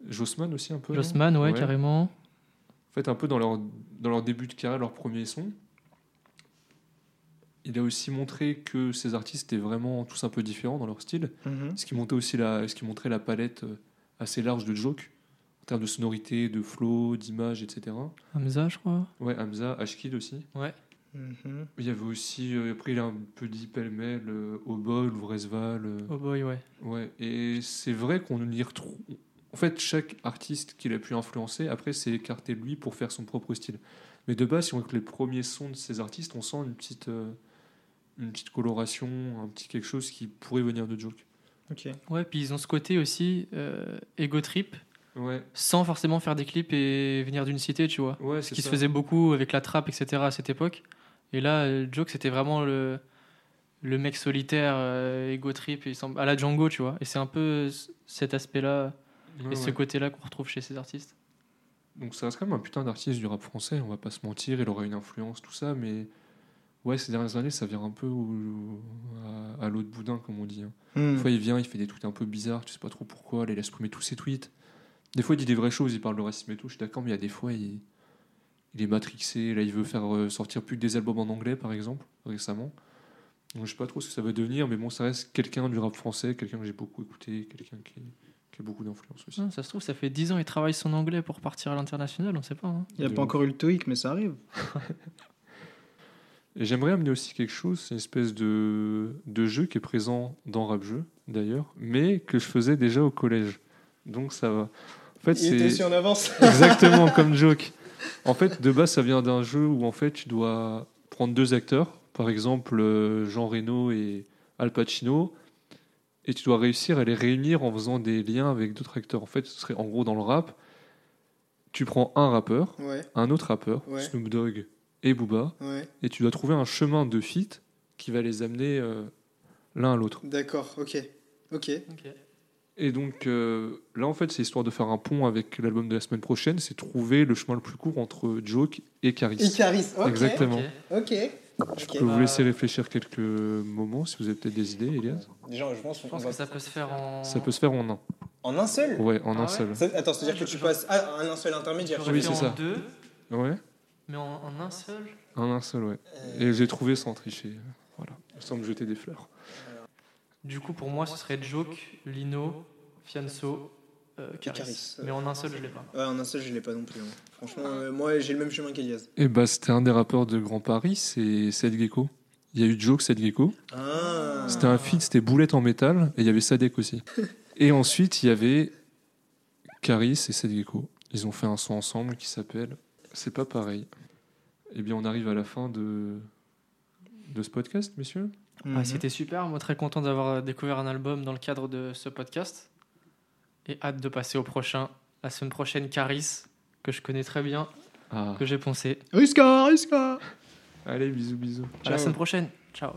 Jossman aussi un peu. Jossman, ouais, Ouais. carrément. En fait, un peu dans leur, dans leur début de carrière, leur premier son. Il a aussi montré que ces artistes étaient vraiment tous un peu différents dans leur style. Mhm. Ce qui, montait aussi la, ce qui montrait la palette euh, assez large de Joke, en termes de sonorité, de flow, d'image, etc. Hamza, je crois. Ouais, Hamza, Ashkid aussi. Ouais. Mhm. Il y avait aussi, euh, après il a un peu dit pêle-mêle, euh, Obol, Vresval. euh, Oh boy, ouais. Ouais, et c'est vrai qu'on y retrouve. En fait, chaque artiste qu'il a pu influencer, après, s'est écarté de lui pour faire son propre style. Mais de base, si on écoute les premiers sons de ces artistes, on sent une petite, euh, une petite coloration, un petit quelque chose qui pourrait venir de Joke. Ok. Ouais, puis ils ont ce côté aussi euh, ego trip, Ouais, sans forcément faire des clips et venir d'une cité, tu vois. ouais, Ce qui ça. se faisait beaucoup avec la trappe, etc. à cette époque. Et là, euh, Joke, c'était vraiment le, le mec solitaire, euh, ego trip, et il semble- à la Django, tu vois. Et c'est un peu cet aspect-là Ouais, et ce côté-là qu'on retrouve chez ces artistes. Donc ça reste quand même un putain d'artiste du rap français, on va pas se mentir, il aurait une influence, tout ça, mais ouais, ces dernières années, ça vient un peu au- à, à l'autre boudin, comme on dit. hein. Mhm. Des fois, il vient, il fait des tweets un peu bizarres, tu sais pas trop pourquoi, là, il a supprimé tous ses tweets. Des fois, il dit des vraies choses, il parle de racisme et tout, je suis d'accord, mais il y a des fois, il, il est matrixé, là, il veut faire euh, sortir plus que des albums en anglais, par exemple, récemment. Donc, je sais pas trop ce que ça va devenir, mais bon, ça reste quelqu'un du rap français, quelqu'un que j'ai beaucoup écouté, quelqu'un qui, qui a beaucoup d'influence aussi. Ah, ça se trouve, ça fait 10 ans qu'il travaille son anglais pour partir à l'international, on sait pas. hein. Il n'y a De pas encore eu le TOEIC, mais ça arrive. Et j'aimerais amener aussi quelque chose, c'est une espèce de, de jeu qui est présent dans Rap Jeu, d'ailleurs, mais que je faisais déjà au collège. Donc ça va. En fait, c'est en avance. exactement comme joke. En fait, de base, ça vient d'un jeu où en fait, tu dois prendre deux acteurs, par exemple euh, Jean Reno et Al Pacino, et tu dois réussir à les réunir en faisant des liens avec d'autres acteurs. En fait, ce serait en gros dans le rap, tu prends un rappeur, Ouais, un autre rappeur, Ouais. Snoop Dogg et Booba, ouais. et tu dois trouver un chemin de fit qui va les amener euh, l'un à l'autre. D'accord, ok. Ok. Et donc euh, là, en fait, c'est histoire de faire un pont avec l'album de la semaine prochaine, c'est trouver le chemin le plus court entre Joke et Caris. Icaris, ok. Exactement. Ok. Je peux vous laisser réfléchir quelques moments si vous avez peut-être des idées, Elias. Déjà, je pense Je pense que ça peut se faire en. Ça peut se faire en un. En un seul? Ouais, en Ah un ouais seul. Ça- Attends, c'est-à-dire Ah, que je- tu je- passes à un seul intermédiaire. Oui, c'est en ça. deux, Ouais, mais en, en un seul? en un seul, ouais. Euh, Et j'ai trouvé sans tricher. Voilà, sans me jeter des fleurs. Du coup, pour moi, ce serait Joke, Lino, Fianso, euh, Caris. Caris. Mais en un seul, je l'ai pas. Ouais, en un seul, je l'ai pas non plus. hein. Franchement, euh, moi, j'ai le même chemin qu'Elias. Et bah, c'était un des rappeurs de Grand Paris, c'est Seth Gecko. Il y a eu Joke, Seth Gecko. Ah. C'était un feat, c'était Boulette en métal, et il y avait Sadek aussi. Et ensuite, il y avait Caris et Seth Gecko. Ils ont fait un son ensemble qui s'appelle C'est pas pareil. Eh bien, on arrive à la fin de, de ce podcast, messieurs. Mhm. C'était super. Moi, très content d'avoir découvert un album dans le cadre de ce podcast. Et hâte de passer au prochain. La semaine prochaine, Caris, que je connais très bien, Ah. que j'ai poncé. Risca, Risca Allez, bisous, bisous. À la semaine prochaine. Ciao.